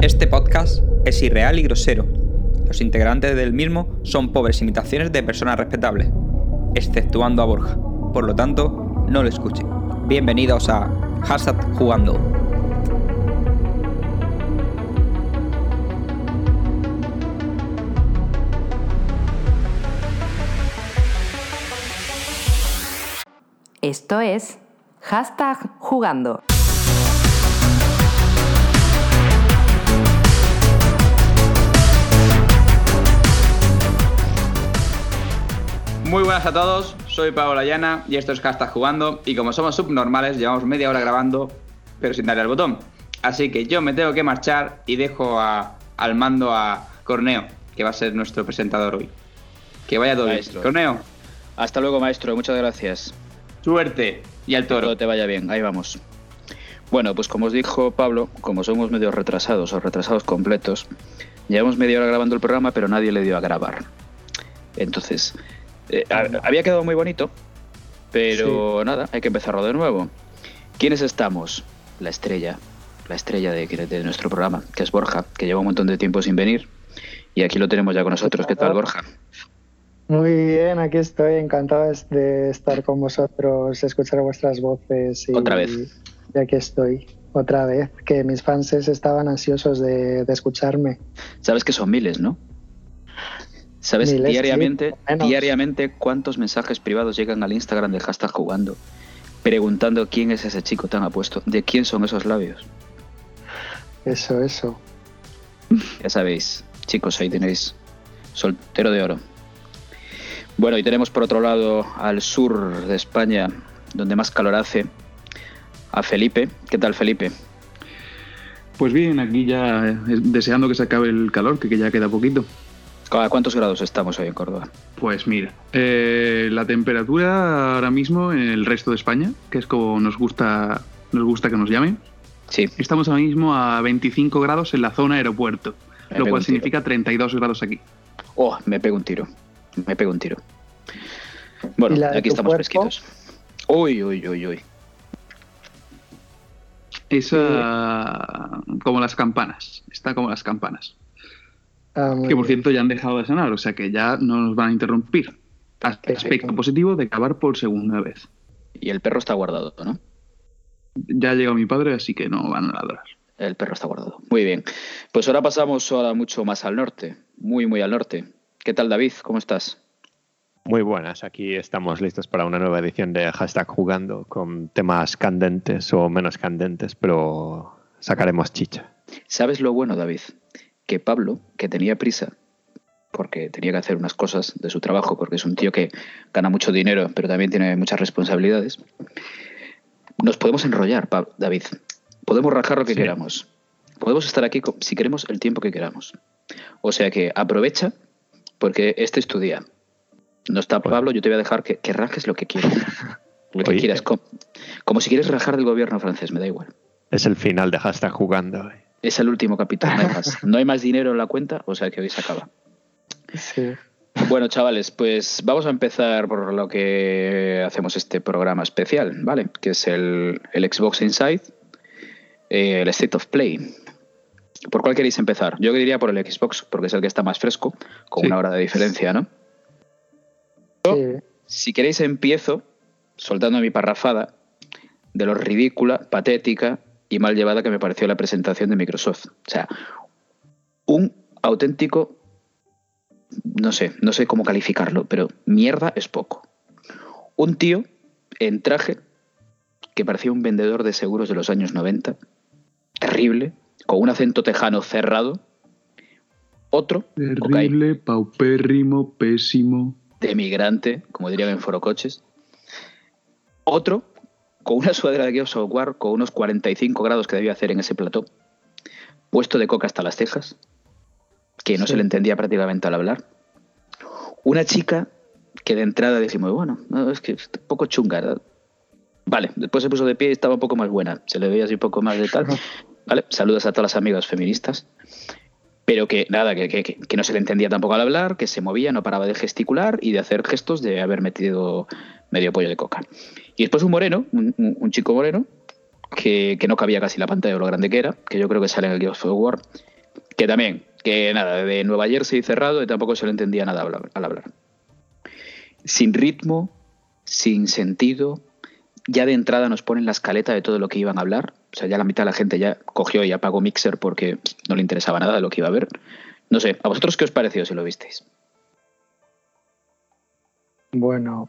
Este podcast es irreal y grosero. Los integrantes del mismo son pobres imitaciones de personas respetables, exceptuando a Borja. Por lo tanto, no lo escuchen. Bienvenidos a Hashtag Jugando. Esto es Hashtag Jugando. Muy buenas a todos, soy Pablo Llana y esto es Hashtag Jugando y como somos subnormales llevamos media hora grabando pero sin darle al botón. Así que yo me tengo que marchar y dejo a- al mando a Corneo, que va a ser nuestro presentador hoy. Que vaya todo bien. Corneo, Hasta luego, maestro. Muchas gracias. suerte y al Que todo toro. te vaya bien. Ahí vamos. Bueno, pues como os dijo Pablo, como somos medio retrasados o retrasados completos, llevamos media hora grabando el programa, pero nadie le dio a grabar. Entonces, eh, ha- había quedado muy bonito, pero nada, hay que empezarlo de nuevo. ¿Quiénes estamos? La estrella, la estrella de, de nuestro programa, que es Borja, que lleva un montón de tiempo sin venir. Y aquí lo tenemos ya con nosotros. ¿Qué tal, Borja? Muy bien, aquí estoy encantado de estar con vosotros, escuchar vuestras voces. Y, Otra vez. Y aquí estoy, otra vez, que mis fans estaban ansiosos de, de escucharme. Sabes que son miles, ¿no? ¿Sabes Miles, diariamente, diariamente cuántos mensajes privados llegan al Instagram del hashtag jugando preguntando quién es ese chico tan apuesto, de quién son esos labios? Eso, eso. Ya sabéis, chicos, ahí tenéis soltero de oro. Bueno, y tenemos por otro lado al sur de España, donde más calor hace, a Felipe. ¿Qué tal, Felipe? Pues bien, aquí ya eh, deseando que se acabe el calor, que, que ya queda poquito. ¿A cuántos grados estamos hoy en Córdoba? Pues mira, eh, la temperatura ahora mismo en el resto de España, que es como nos gusta, nos gusta que nos llamen, Sí, estamos ahora mismo a 25 grados en la zona aeropuerto, Me lo cual significa 32 grados aquí. Oh, me pego un tiro. Me pego un tiro. Bueno, ¿Y la de aquí estamos cuerpo? fresquitos. Uy, uy, uy, uy. Esa como las campanas, está como las campanas. Ah, Que por bien. cierto ya han dejado de sonar, o sea que ya no nos van a interrumpir. Perfecto. Aspecto positivo de acabar por segunda vez. Y el perro está guardado, ¿no? Ya ha llegado mi padre, así que no van a ladrar. El perro está guardado. Muy bien. Pues ahora pasamos ahora mucho más al norte. Muy, muy al norte. ¿Qué tal, David? ¿Cómo estás? Muy buenas, aquí estamos listos para una nueva edición de Hashtag Jugando con temas candentes o menos candentes, pero sacaremos chicha. ¿Sabes lo bueno, David? Que Pablo, que tenía prisa, porque tenía que hacer unas cosas de su trabajo, porque es un tío que gana mucho dinero, pero también tiene muchas responsabilidades, nos podemos enrollar, David. Podemos rajar lo que Sí. queramos. Podemos estar aquí, si queremos, el tiempo que queramos. O sea que aprovecha, porque este es tu día. No está. Pablo, yo te voy a dejar que, que rajes lo que quieras. Lo que Oye. quieras. Como, como si quieres rajar del gobierno francés, me da igual. Es el final de Hashtag Jugando. eh. Es el último capítulo, no hay más. No hay más dinero en la cuenta, o sea que hoy se acaba. Sí. Bueno, chavales, pues vamos a empezar por lo que hacemos este programa especial, ¿vale? Que es el, el Xbox Inside, eh, el State of Play. ¿Por cuál queréis empezar? Yo diría por el Xbox, porque es el que está más fresco, con Sí. una hora de diferencia, ¿no? Yo, sí. Si queréis, empiezo soltando mi parrafada de lo ridícula, patética y mal llevada que me pareció la presentación de Microsoft. O sea, un auténtico, no sé, no sé cómo calificarlo, pero mierda es poco. Un tío en traje que parecía un vendedor de seguros de los años 90, terrible, con un acento tejano cerrado. Otro, Terrible, paupérrimo, pésimo. de migrante, como dirían en Forocoches. Otro, con una sudadera de Gears of War, con unos 45 grados que debía hacer en ese plató, puesto de coca hasta las cejas, que no Sí. se le entendía prácticamente al hablar. Una chica que de entrada dijimos, bueno, no, es que es un poco chunga. ¿verdad? Vale, después se puso de pie y estaba un poco más buena, se le veía así un poco más de tal. Vale, saludos a todas las amigas feministas. Pero que nada, que, que- que no se le entendía tampoco al hablar, que se movía, no paraba de gesticular y de hacer gestos de haber metido medio pollo de coca. Y después un moreno, un, un- chico moreno, que, que no cabía casi la pantalla de lo grande que era, que yo creo que sale en el Gears of War, Que también, que nada, de Nueva Jersey cerrado y tampoco se le entendía nada al hablar. Sin ritmo, sin sentido, ya de entrada nos ponen la escaleta de todo lo que iban a hablar. O sea, ya la mitad de la gente ya cogió y apagó Mixer porque no le interesaba nada de lo que iba a ver. No sé, ¿a vosotros qué os pareció si lo visteis? Bueno,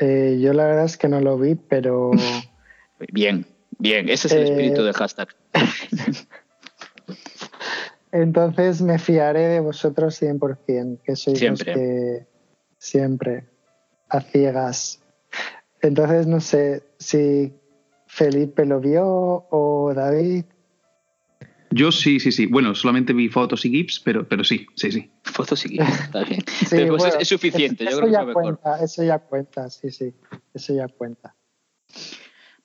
eh, yo la verdad es que no lo vi, pero Bien, bien, ese es el Eh, espíritu del hashtag. entonces me fiaré de vosotros 100%, que sois Siempre. los que siempre a ciegas. Entonces no sé si Felipe lo vio o David. Yo sí, sí, sí. Bueno, solamente vi fotos y GIFs, pero, pero sí, sí, sí. Fotos y GIFs, está bien. Sí, Pero, pues, bueno, es, es suficiente, eso yo creo que ya fue mejor. cuenta, eso ya cuenta, sí, sí, eso ya cuenta.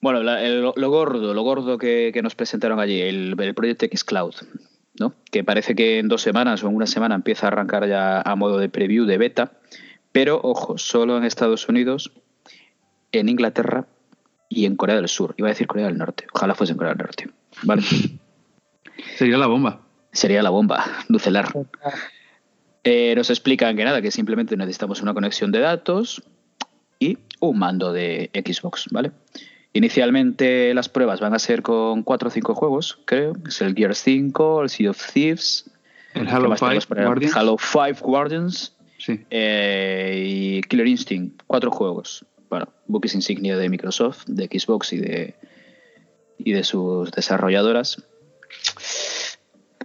Bueno, la- el- lo gordo, lo gordo que, que nos presentaron allí, el, el proyecto Xcloud, ¿no? Que parece que en dos semanas o en una semana empieza a arrancar ya a modo de preview de beta, pero ojo, solo en Estados Unidos, en Inglaterra y en Corea del Sur. Iba a decir Corea del Norte, ojalá fuese en Corea del Norte. Vale, Sería la bomba. sería la bomba nucelar. Eh, nos explican que nada, que simplemente necesitamos una conexión de datos y un mando de Xbox, ¿vale? Inicialmente las pruebas van a ser con 4 o 5 juegos, creo. Es el Gears 5, el Sea of Thieves, El ¿qué Halo más 5 tenemos por ahí? Guardians. Halo 5 Guardians Sí. eh, y Killer Instinct, cuatro juegos. Bueno, buques insignia de Microsoft, de Xbox y de, y de sus desarrolladoras.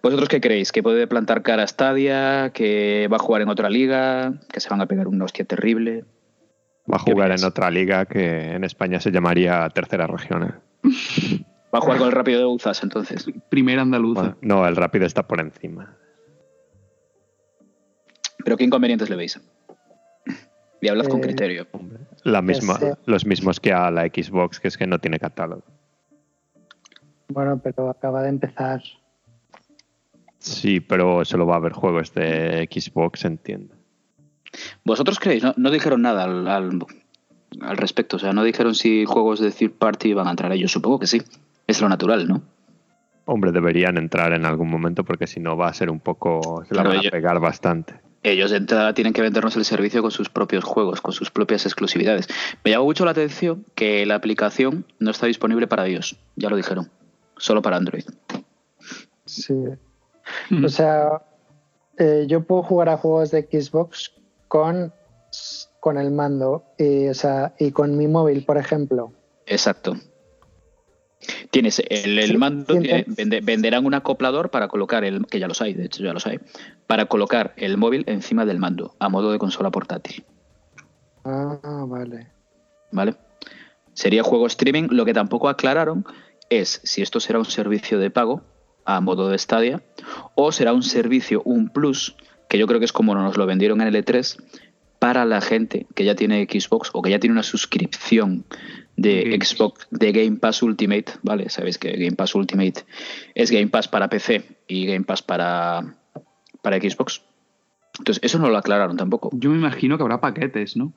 ¿Vosotros qué creéis? ¿Que puede plantar cara a Stadia? ¿Que va a jugar en otra liga? ¿Que se van a pegar una hostia terrible? Va a ¿Qué jugar en otra liga que en España se llamaría Tercera Región. ¿eh? ¿Va a jugar con el rápido de Uzas entonces? Primera andaluza. Bueno, no, el rápido está por encima. ¿Pero qué inconvenientes le veis? Y hablad con Eh, criterio. La misma, sé. los mismos que a la Xbox, que es que no tiene catálogo. Bueno, pero acaba de empezar. Sí, pero solo va a haber juegos de Xbox, entiendo. ¿Vosotros creéis? No, no dijeron nada al, al- al respecto. O sea, no dijeron si juegos de third party van a entrar. Yo supongo que sí. Es lo natural, ¿no? Hombre, deberían entrar en algún momento porque si no va a ser un poco... Se la Claro, van a yo- pegar bastante. Ellos de entrada tienen que vendernos el servicio con sus propios juegos, con sus propias exclusividades. Me llamó mucho la atención que la aplicación no está disponible para iOS. Ya lo dijeron. Solo para Android. Sí. Mm. O sea, eh, yo puedo jugar a juegos de Xbox con, con el mando y, o sea, y con mi móvil, por ejemplo. Exacto. Tienes el, mando, tiene- vende- venderán un acoplador para colocar el, que ya los hay, de hecho ya los hay, para colocar el móvil encima del mando, a modo de consola portátil. Ah, vale. ¿Vale? Sería juego streaming. Lo que tampoco aclararon es si esto será un servicio de pago a modo de Stadia o será un servicio, un plus, que yo creo que es como nos lo vendieron en el E3 para la gente que ya tiene Xbox o que ya tiene una suscripción de Game Pass. Xbox de Game Pass Ultimate, ¿vale? Sabéis que Game Pass Ultimate es Game Pass para PC y Game Pass para, para Xbox. Entonces, eso no lo aclararon tampoco. Yo me imagino que habrá paquetes, ¿no?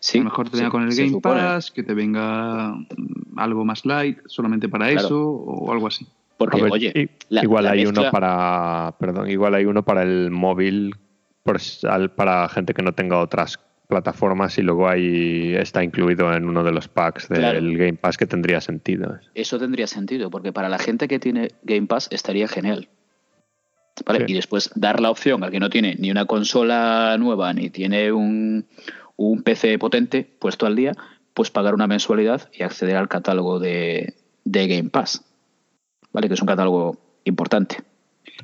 Sí, a lo mejor te venga sí, con el Game supone. Pass, que te venga mm, algo más light, solamente para Claro. eso, o algo así. Porque, ver, oye, la- igual la hay mezcla- uno para, perdón, igual hay uno para el móvil, para gente que no tenga otras plataformas y luego ahí está incluido en uno de los packs del Claro. Game Pass que tendría sentido. Eso tendría sentido, porque para la gente que tiene Game Pass estaría genial. ¿Vale? Sí. Y después dar la opción al que no tiene ni una consola nueva ni tiene un, un PC potente puesto al día, pues pagar una mensualidad y acceder al catálogo de, de Game Pass. ¿Vale? Que es un catálogo importante.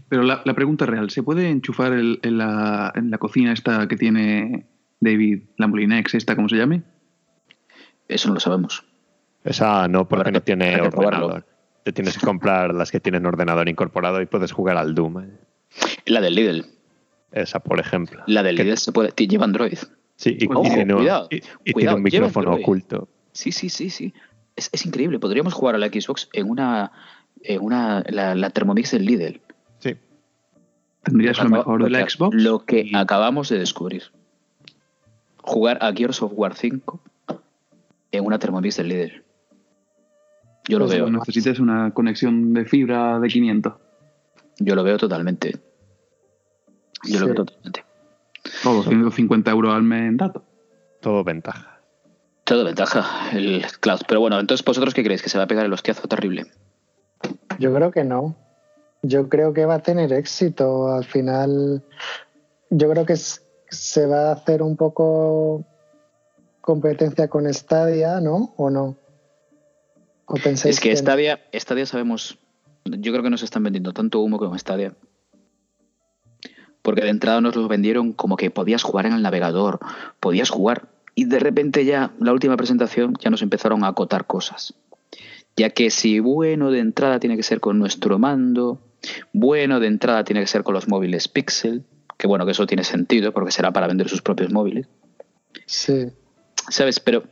Pero la, la pregunta real, ¿se puede enchufar el- en, la, en la cocina esta que tiene David, la Molinex, esta, ¿cómo se llame? Eso no lo sabemos. Esa no, porque no tiene ordenador. Te tienes que comprar las que tienen ordenador incorporado y puedes jugar al Doom. ¿eh? La del Lidl. Esa, por ejemplo. La del Lidl se puede, lleva Android. Sí, y, Ojo, y tiene, un- cuidado, y- y tiene cuidado, un micrófono oculto. Sí, sí, sí, sí. Es, es increíble. Podríamos jugar a la Xbox en una, en una la, la Thermomix del Lidl. Sí. Tendrías lo mejor de la Xbox. Lo que y- acabamos de descubrir. Jugar a Gears of War 5 en una Thermomix del Lidl. Yo lo Pues veo. Necesitas una conexión de fibra de 500. Yo lo veo totalmente. Yo lo veo totalmente. Todo 150 euros al mes en datos. Todo ventaja. Todo ventaja el cloud. Pero bueno, entonces vosotros qué creéis? ¿Que se va a pegar el hostiazo terrible? Yo creo que no. Yo creo que va a tener éxito. Al final, yo creo que es- se va a hacer un poco competencia con Stadia, ¿no? ¿O no? ¿O pensáis Es que no? Stadia, Stadia sabemos, yo creo que nos están vendiendo tanto humo como Stadia. Porque de entrada nos lo vendieron como que podías jugar en el navegador, podías jugar. Y de repente ya, la última presentación, ya nos empezaron a acotar cosas. Ya que si bueno de entrada tiene que ser con nuestro mando, bueno de entrada tiene que ser con los móviles Pixel, que bueno, que eso tiene sentido porque será para vender sus propios móviles. Sí. ¿Sabes? Pero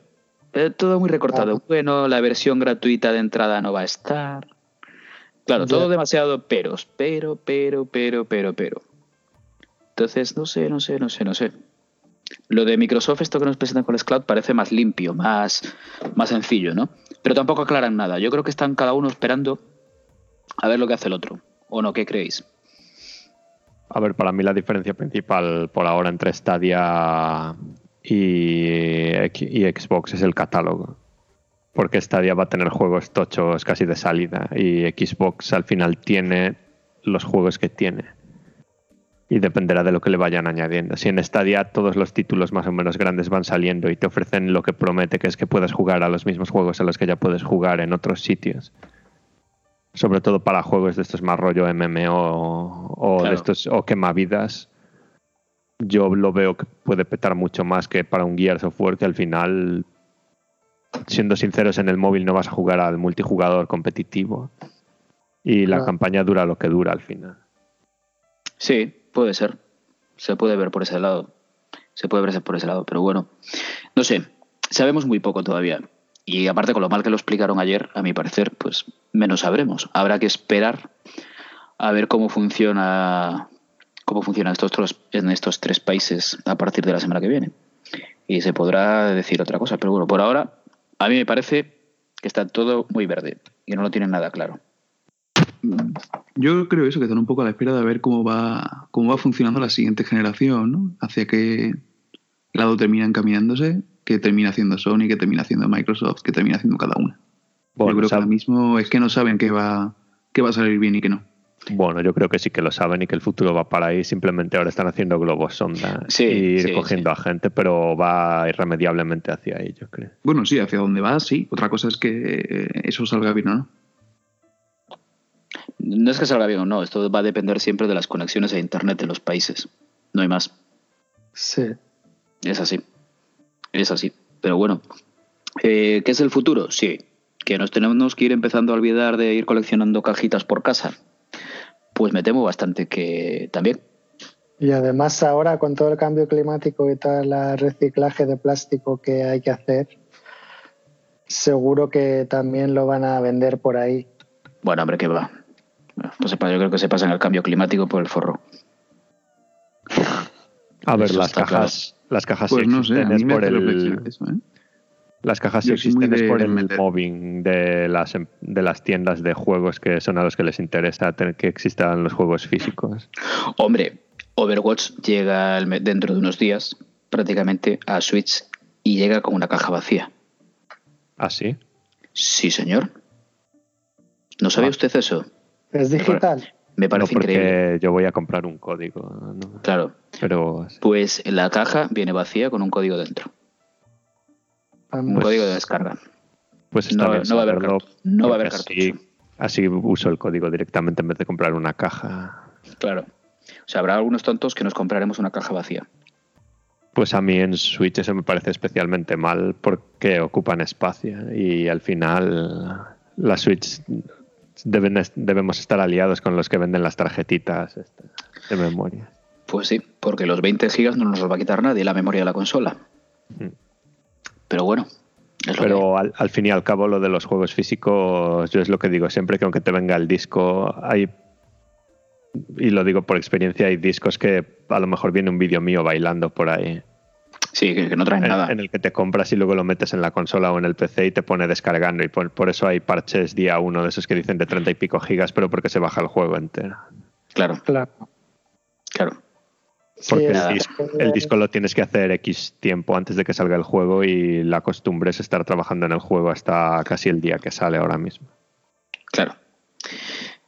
todo muy recortado. Bueno, la versión gratuita de entrada no va a estar. Claro, todo demasiado peros, pero, pero, pero, pero, pero. Entonces, no sé, no sé, no sé, no sé. Lo de Microsoft, esto que nos presentan con el Cloud, parece más limpio, más, más sencillo, ¿no? Pero tampoco aclaran nada. Yo creo que están cada uno esperando a ver lo que hace el otro. ¿O no? ¿Qué creéis? A ver, para mí la diferencia principal por ahora entre Stadia y, y Xbox es el catálogo. Porque Stadia va a tener juegos tochos casi de salida y Xbox al final tiene los juegos que tiene. Y dependerá de lo que le vayan añadiendo. Si en Stadia todos los títulos más o menos grandes van saliendo y te ofrecen lo que promete, que es que puedas jugar a los mismos juegos a los que ya puedes jugar en otros sitios. Sobre todo para juegos de estos más rollo MMO o Claro. de estos o quemavidas. Yo lo veo que puede petar mucho más que para un Gears of War que al final, siendo sinceros, en el móvil no vas a jugar al multijugador competitivo. Y la campaña dura lo que dura al final. Sí, puede ser. Se puede ver por ese lado. Se puede ver por ese lado, pero bueno. No sé, sabemos muy poco todavía. Y aparte, con lo mal que lo explicaron ayer, a mi parecer, pues menos sabremos. Habrá que esperar a ver cómo funciona cómo funciona estos tres, en estos tres países a partir de la semana que viene. Y se podrá decir otra cosa. Pero bueno, por ahora, a mí me parece que está todo muy verde y no lo tienen nada claro. Yo creo eso, que están un poco a la espera de ver cómo va, cómo va funcionando la siguiente generación, ¿no? Hacia qué lado termina encaminándose, qué termina haciendo Sony, qué termina haciendo Microsoft, qué termina haciendo cada una. Bueno, Yo creo que ahora mismo es que no saben qué va, qué va a salir bien y qué no. Bueno, yo creo que sí que lo saben y que el futuro va para ahí. Simplemente ahora están haciendo globos sonda Sí, y ir sí, cogiendo a gente, pero va irremediablemente hacia ahí, yo creo. Bueno, sí, hacia dónde va, sí. Otra cosa es que eh, eso salga bien o no. No es que salga bien o no, esto va a depender siempre de las conexiones a Internet de los países. No hay más. Sí. Es así. Es así. Pero bueno. Eh, ¿Qué es el futuro? Sí. ¿Que nos tenemos que ir empezando a olvidar de ir coleccionando cajitas por casa? Pues me temo bastante que también. Y además ahora con todo el cambio climático y todo el reciclaje de plástico que hay que hacer, seguro que también lo van a vender por ahí. Bueno, hombre, ¿qué va? Pues yo creo que se pasan el cambio climático por el forro. A ver, las cajas, las cajas Pues sí no sé, a existen, es mí me por el, eso, ¿eh? las cajas sí Yo soy muy existen es de por el meter. mobbing de las em- de las tiendas de juegos que son a los que les interesa tener que existan los juegos físicos. Hombre, Overwatch llega dentro de unos días prácticamente a Switch y llega con una caja vacía. ¿Así? Sí, señor. ¿No sabía Ah. usted eso? ¿Es digital? Me No, parece porque increíble. yo voy a comprar un código. ¿no? Claro. Pero Pues la caja viene vacía con un código dentro. Un Vamos. código de descarga. pues está No, bien no va a haber no va a haber así, así uso el código directamente en vez de comprar una caja. Claro. O sea, habrá algunos tontos que nos compraremos una caja vacía. Pues a mí en Switch eso me parece especialmente mal porque ocupan espacio y al final la Switch deben, debemos estar aliados con los que venden las tarjetitas estas de memoria. Pues sí, porque los 20 gigas no nos los va a quitar nadie la memoria de la consola. Mm. Pero bueno, es lo que hay. Pero al, al fin y al cabo lo de los juegos físicos, yo es lo que digo siempre, que aunque te venga el disco, hay, y lo digo por experiencia, hay discos que a lo mejor viene un vídeo mío bailando por ahí, Sí, que, que no traen en, nada. en el que te compras y luego lo metes en la consola o en el PC y te pone descargando. Y por, por eso hay parches día uno de esos que dicen de 30 y pico gigas, pero porque se baja el juego entero. Claro, Claro. claro. Porque Sí, el, es- disco, el disco lo tienes que hacer X tiempo antes de que salga el juego y la costumbre es estar trabajando en el juego hasta casi el día que sale ahora mismo. Claro.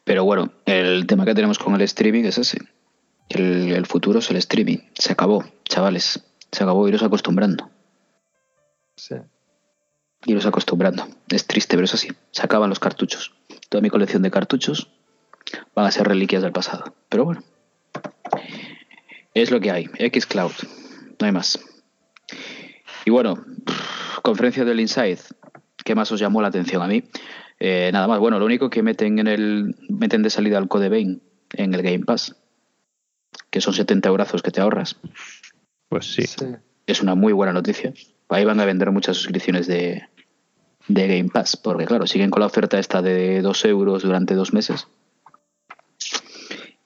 Pero bueno, el tema que tenemos con el streaming es ese. El, el futuro es el streaming. Se acabó, chavales. Se acabó iros acostumbrando. sí. Iros acostumbrando. Es triste, pero es así. Se acaban los cartuchos. Toda mi colección de cartuchos van a ser reliquias del pasado. Pero bueno. Es lo que hay. Xcloud. No hay más. Y bueno, conferencia del Inside. ¿Qué más os llamó la atención a mí? Eh, nada más. Bueno, lo único que meten en el meten de salida al Code Vein en el Game Pass, que son 70 euros que te ahorras. Pues sí. sí. Es una muy buena noticia. Ahí van a vender muchas suscripciones de, de Game Pass, porque claro, siguen con la oferta esta de 2 euros durante dos meses.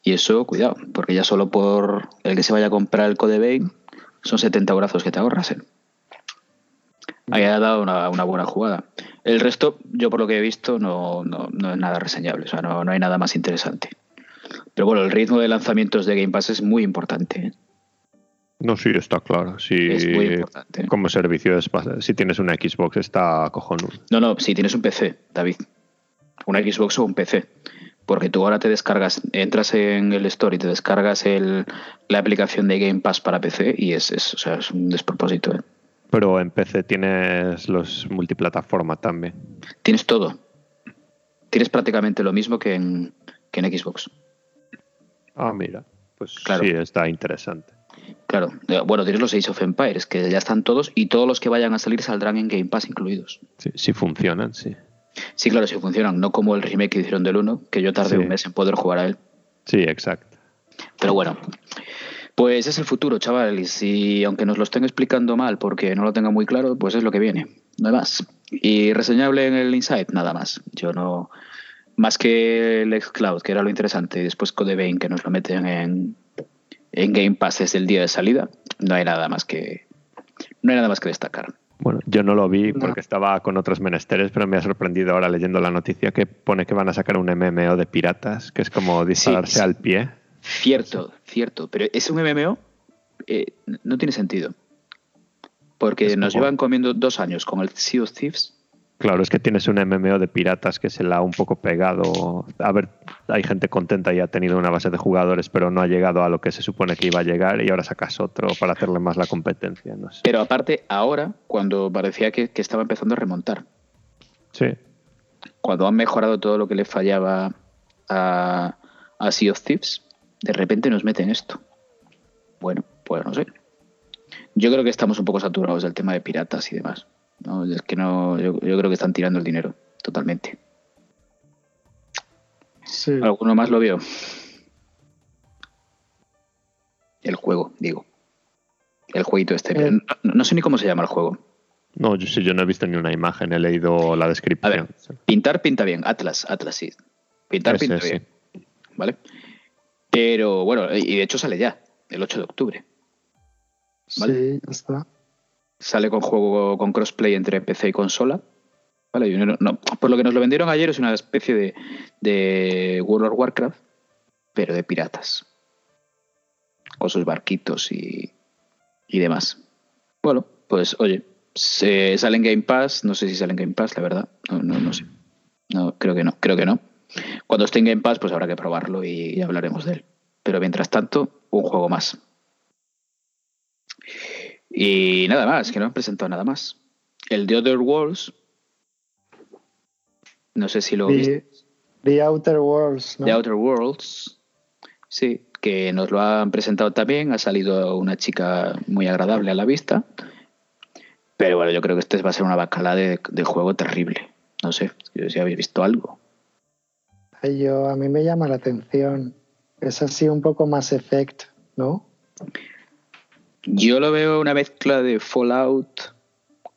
Y eso, cuidado, porque ya solo por el que se vaya a comprar el Code Vein son 70 euros que te ahorras. ¿eh? Ahí ha dado una, una buena jugada. El resto, yo por lo que he visto, no, no, no es nada reseñable, o sea, no, no hay nada más interesante. Pero bueno, el ritmo de lanzamientos de Game Pass es muy importante. ¿eh? No, sí, está claro. Sí, Es muy importante. Como servicio, es, si tienes una Xbox, está cojonudo. No, no, si tienes un PC, David. Una Xbox o un PC. Porque tú ahora te descargas, entras en el store y te descargas el, la aplicación de Game Pass para PC y es, es, o sea, es un despropósito. ¿eh? Pero en PC tienes los multiplataforma también. Tienes todo. Tienes prácticamente lo mismo que en, que en Xbox. Ah, mira. Pues Claro. sí, está interesante. Claro. Eh, Bueno, tienes los Age of Empires, que ya están todos y todos los que vayan a salir saldrán en Game Pass incluidos. Sí, sí funcionan, sí. Sí, claro, sí funcionan. No como el remake que hicieron del 1, que yo tardé Sí. un mes en poder jugar a él. Sí, exacto. Pero bueno, pues es el futuro, chavales. Y aunque nos lo estén explicando mal porque no lo tengan muy claro, pues es lo que viene. No hay más. Y reseñable en el Insight, nada más. Yo no. Más que el Xcloud, que era lo interesante, y después Code Vein, que nos lo meten en, en Game Pass desde el día de salida, no hay nada más que. No hay nada más que destacar. Bueno, yo no lo vi No. porque estaba con otros menesteres, pero me ha sorprendido ahora leyendo la noticia que pone que van a sacar un MMO de piratas, que es como dispararse sí. al pie. Cierto, cierto. Pero es un MMO, eh, no tiene sentido. Porque Es nos como- llevan comiendo dos años con el Sea of Thieves. Claro, es que tienes un MMO de piratas que se la ha un poco pegado. A ver, hay gente contenta y ha tenido una base de jugadores, pero no ha llegado a lo que se supone que iba a llegar y ahora sacas otro para hacerle más la competencia. No sé. Pero aparte, ahora, cuando parecía que, que estaba empezando a remontar, Sí, cuando han mejorado todo lo que le fallaba a, a Sea of Thieves, de repente nos meten esto. Bueno, pues no sé. Yo creo que estamos un poco saturados del tema de piratas y demás. ¿No? Es que no, yo, yo creo que están tirando el dinero totalmente. Sí. ¿Alguno más lo vio? El juego, digo. El jueguito este. Eh. No, no sé ni cómo se llama el juego. no, yo, sí, yo no he visto ni una imagen, he leído la A descripción. ver, pintar pinta bien. Atlas, Atlas sí. Pintar Ese, pinta sí. bien. ¿Vale? Pero bueno, y de hecho sale ya, el 8 de octubre. Vale. Sí, ya está. Sale con juego con crossplay entre PC y consola. Vale, por lo que nos lo vendieron ayer es una especie de, de World of Warcraft, pero de piratas. Con sus barquitos y, y demás. Bueno, pues oye, se, sale en Game Pass, no sé si sale en Game Pass, la verdad. No, no, no sé. No, creo que no, creo que no. Cuando esté en Game Pass, pues habrá que probarlo y, y hablaremos de él. Pero mientras tanto, un juego más. Y nada más, que no han presentado nada más. El The Other Worlds. No sé si lo viste. The, The Outer Worlds, ¿no? The Outer Worlds. Sí, que nos lo han presentado también. Ha salido una chica muy agradable a la vista. Pero bueno, yo creo que este va a ser una bacala de, de juego terrible. No sé si habéis visto algo. Ay, yo, a mí me llama la atención. Es así un poco más effect, ¿no? Yo lo veo una mezcla de Fallout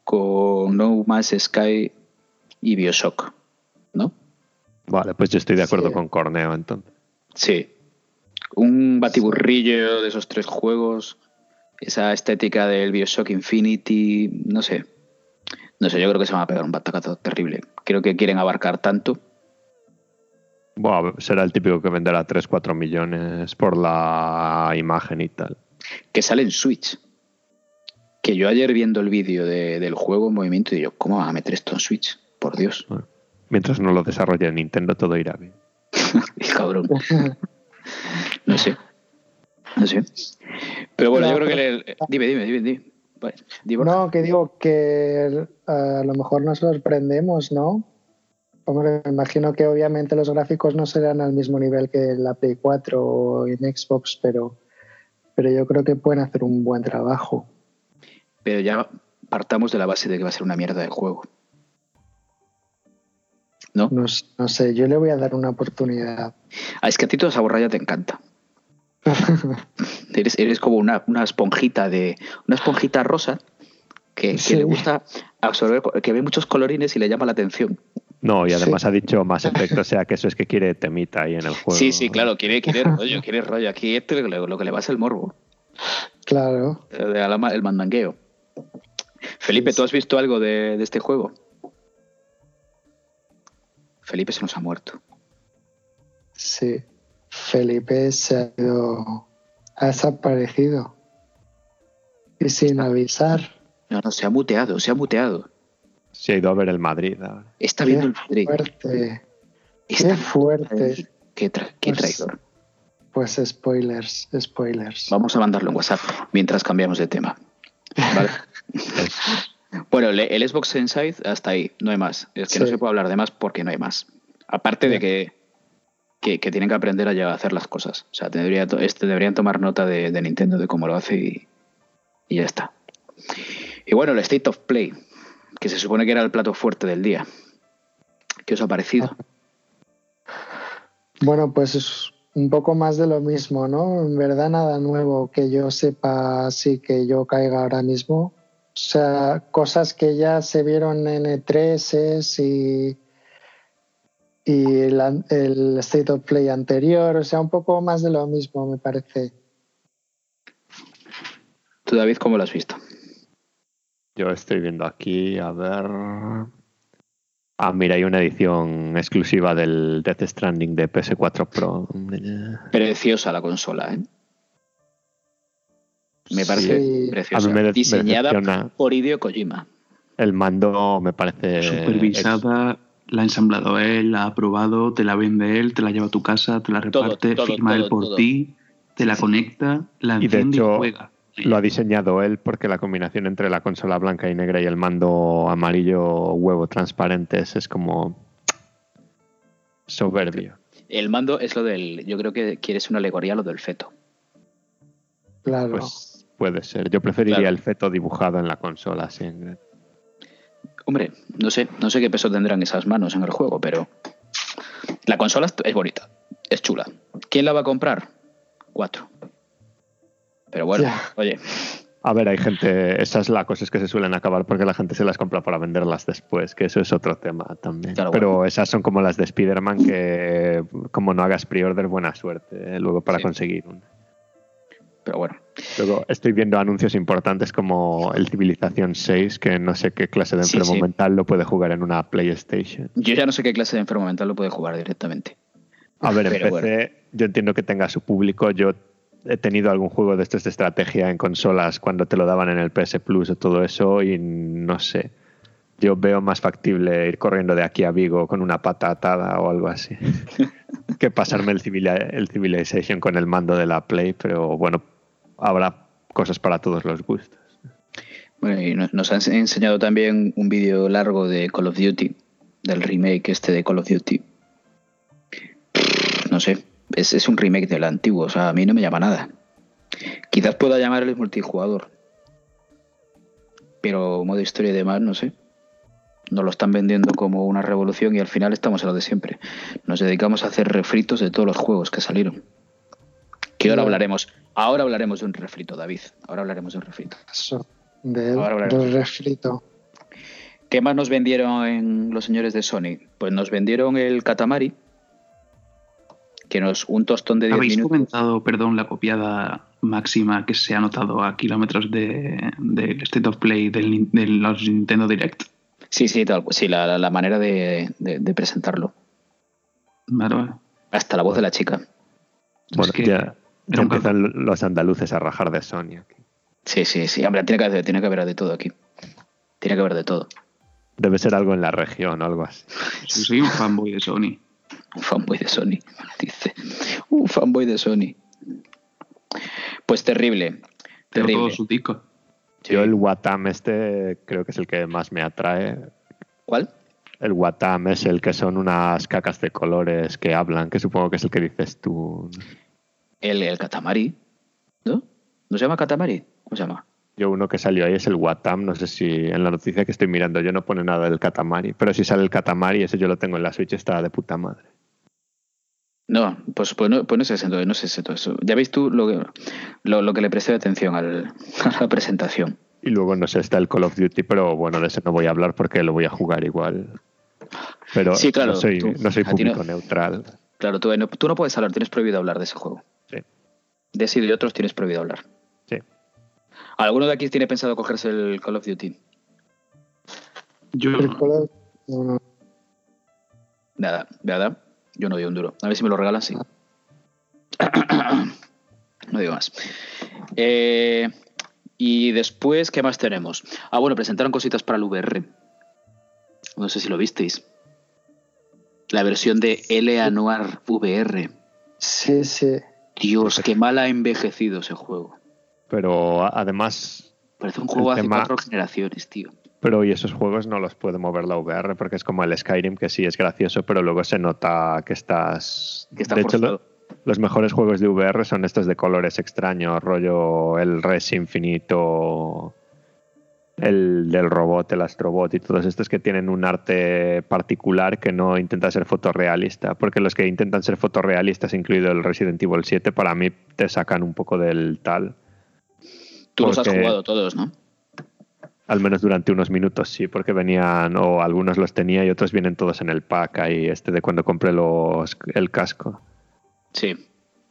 con No Man's Sky y Bioshock, ¿no? Vale, pues yo estoy de acuerdo Sí. con Corneo entonces. Sí. Un batiburrillo de esos tres juegos, esa estética del Bioshock Infinity, no sé. No sé, yo creo que se van a pegar un batacazo terrible. Creo que quieren abarcar tanto Buah, será el típico que venderá 3-4 millones por la imagen y tal. Que sale en Switch. Que yo ayer viendo el vídeo de- del juego en movimiento, y yo, ¿cómo van a meter esto en Switch? Por Dios. Mientras no lo desarrolle Nintendo, todo irá bien. El cabrón. No sé. No sé. Pero bueno, No, yo creo que... le- Dime, dime, dime. dime. Vale, di, Borja. No, que digo que eh, a lo mejor nos sorprendemos, ¿no? Hombre, me imagino que obviamente los gráficos no serán al mismo nivel que en la Play 4 o en Xbox, pero, pero yo creo que pueden hacer un buen trabajo. Pero ya partamos de la base de que va a ser una mierda de juego. ¿No? No, sé, yo le voy a dar una oportunidad. Ah, es que a ti toda esa borralla te encanta. Eres, eres como una, una esponjita de. Una esponjita rosa que, que Sí. le gusta absorber, que ve muchos colorines y le llama la atención. No, y además Sí. ha dicho más efecto, o sea que eso es que quiere temita ahí en el juego. Sí, sí, claro, quiere, quiere rollo, quiere rollo. Aquí esto es lo, lo que le va ser el morbo. Claro. ma- el mandangueo. Felipe, ¿tú has visto algo de, de este juego? Felipe se nos ha muerto. Sí. Felipe se ha ido. ha desaparecido. Y sin avisar. No, no, se ha muteado, se ha muteado. Se ha ido a ver el Madrid ahora. Está viendo el Madrid. fuerte. Está Qué fuerte. Qué, tra- qué Pues- traidor. Pues spoilers, spoilers. Vamos a mandarlo en WhatsApp mientras cambiamos de tema. ¿Vale? bueno, el, Xbox Inside hasta ahí, no hay más. Es que no se puede hablar de más porque no hay más. Aparte de que, que, que tienen que aprender a, a hacer las cosas. O sea, debería, este, deberían tomar nota de, de Nintendo de cómo lo hace y, y ya está. Y bueno, el State of Play, que se supone que era el plato fuerte del día. ¿Qué os ha parecido? Bueno, pues es un poco más de lo mismo, ¿no? En verdad nada nuevo que yo sepa así que yo caiga ahora mismo. O sea, cosas que ya se vieron en E3 y, y el State of Play anterior. O sea, un poco más de lo mismo, me parece. ¿Tú, David, cómo lo has visto? Yo estoy viendo aquí, a ver. Ah, mira, hay una edición exclusiva del Death Stranding de PS4 Pro. Preciosa la consola, ¿eh? Me parece Sí. preciosa. A mí me de- me Diseñada por Hideo Kojima. El mando me parece. Supervisada, la ha ensamblado él, la ha probado, te la vende él, te la lleva a tu casa, te la reparte, todo, firma todo, él por ti, te la conecta, la Y de enciende y, juega. Lo ha diseñado él porque la combinación entre la consola blanca y negra y el mando amarillo huevo transparentes es como soberbio. El mando es lo del. Yo creo que quieres una alegoría a lo del feto. Claro. Pues puede ser. Yo preferiría Claro. el feto dibujado en la consola, sí. Hombre, no sé, no sé qué peso tendrán esas manos en el juego, pero. La consola es- es bonita, es chula. ¿Quién la va a comprar? Cuatro. Pero bueno, oye, A ver, hay gente, esa es la cosa, es que se suelen acabar porque la gente se las compra para venderlas después, que eso es otro tema también. Claro, Pero bueno. esas son como las de Spider-Man que como no hagas pre-order, buena suerte eh, luego para Sí. conseguir una. pero bueno. Luego estoy viendo anuncios importantes como el Civilización 6, que no sé qué clase de enfermo sí. mental lo puede jugar en una PlayStation. Yo ya no sé qué clase de enfermo mental lo puede jugar directamente. A ver, PC yo entiendo que tenga su público. Yo he tenido algún juego de estos de estrategia en consolas cuando te lo daban en el PS Plus o todo eso y no sé. Yo veo más factible ir corriendo de aquí a Vigo con una pata atada o algo así que pasarme el, el Civilization con el mando de la Play, pero bueno, habrá cosas para todos los gustos. Bueno, y nos han enseñado también un vídeo largo de Call of Duty, del remake este de Call of Duty. No sé, es, es un remake del antiguo, o sea, a mí no me llama nada. Quizás pueda llamar el multijugador. Pero modo historia y demás, no sé. Nos lo están vendiendo como una revolución y al final estamos en lo de siempre. Nos dedicamos a hacer refritos de todos los juegos que salieron. Que ahora hablaremos. Ahora hablaremos de un refrito, David. Ahora hablaremos de un refrito. Eso. Del refrito. ¿Qué más nos vendieron en los señores de Sony? Pues nos vendieron el Katamari, que nos un tostón de 10 Habéis minutos. comentado, perdón, la copiada máxima que se ha notado a kilómetros de- del State of Play del, de los Nintendo Direct. Sí, sí, tal, sí la, manera de, de- de presentarlo. Vale, vale. Hasta la voz de la chica. Bueno, que ya, empiezan los andaluces a rajar de Sony. aquí. Sí, sí, sí. Hombre, tiene que, haber, tiene que haber de todo aquí. Tiene que haber de todo. Debe ser algo en la región o algo así. Soy un fanboy de Sony. Un fanboy de Sony, dice. Un fanboy de Sony. Pues terrible. Tengo Terrible. todos sus discos. Sí. Yo el Watam este creo que es el que más me atrae. ¿Cuál? El Watam es el que son unas cacas de colores que hablan, que supongo que es el que dices tú. El, el Katamari. ¿No? ¿No se llama Katamari? ¿Cómo se llama? Yo uno que salió ahí es el Watam, no sé si en la noticia que estoy mirando yo no pone nada del Katamari, pero si sale el Katamari, ese yo lo tengo en la Switch, está de puta madre. No, pues, pues, no, pues no sé entonces, no sé todo eso. Ya veis tú lo que, lo, lo que le presté atención al- a la presentación. Y luego, no sé, está el Call of Duty, pero bueno, de ese no voy a hablar porque lo voy a jugar igual. Pero Sí, claro, no soy, tú- no soy no- público neutral. Claro, tú no, tú no puedes hablar, tienes prohibido hablar de ese juego. Sí. De ese y de otros tienes prohibido hablar. Sí. ¿Alguno de aquí tiene pensado cogerse el Call of Duty? Yo. Nada, nada. Yo no doy un duro. A ver si me lo regalan, sí. no digo más. Eh, y después, ¿qué más tenemos? Ah, bueno, presentaron cositas para el VR. No sé si lo visteis. La versión de L Noir VR. Sí, sí. Dios, qué mal ha envejecido ese juego. Pero además, Parece un juego hace tema- cuatro generaciones, tío. Pero y esos juegos no los puede mover la VR porque es como el Skyrim, que sí es gracioso, pero luego se nota que estás... Que está de hecho, lo- los mejores juegos de VR son estos de colores extraños, rollo el Res Infinito, el del robot, el Astrobot y todos estos que tienen un arte particular que no intenta ser fotorrealista, porque los que intentan ser fotorrealistas, incluido el Resident Evil 7, para mí te sacan un poco del tal. Tú los has jugado todos, ¿no? Al menos durante unos minutos, sí, porque venían, o algunos los tenía y otros vienen todos en el pack ahí, este de cuando compré los, el casco. Sí.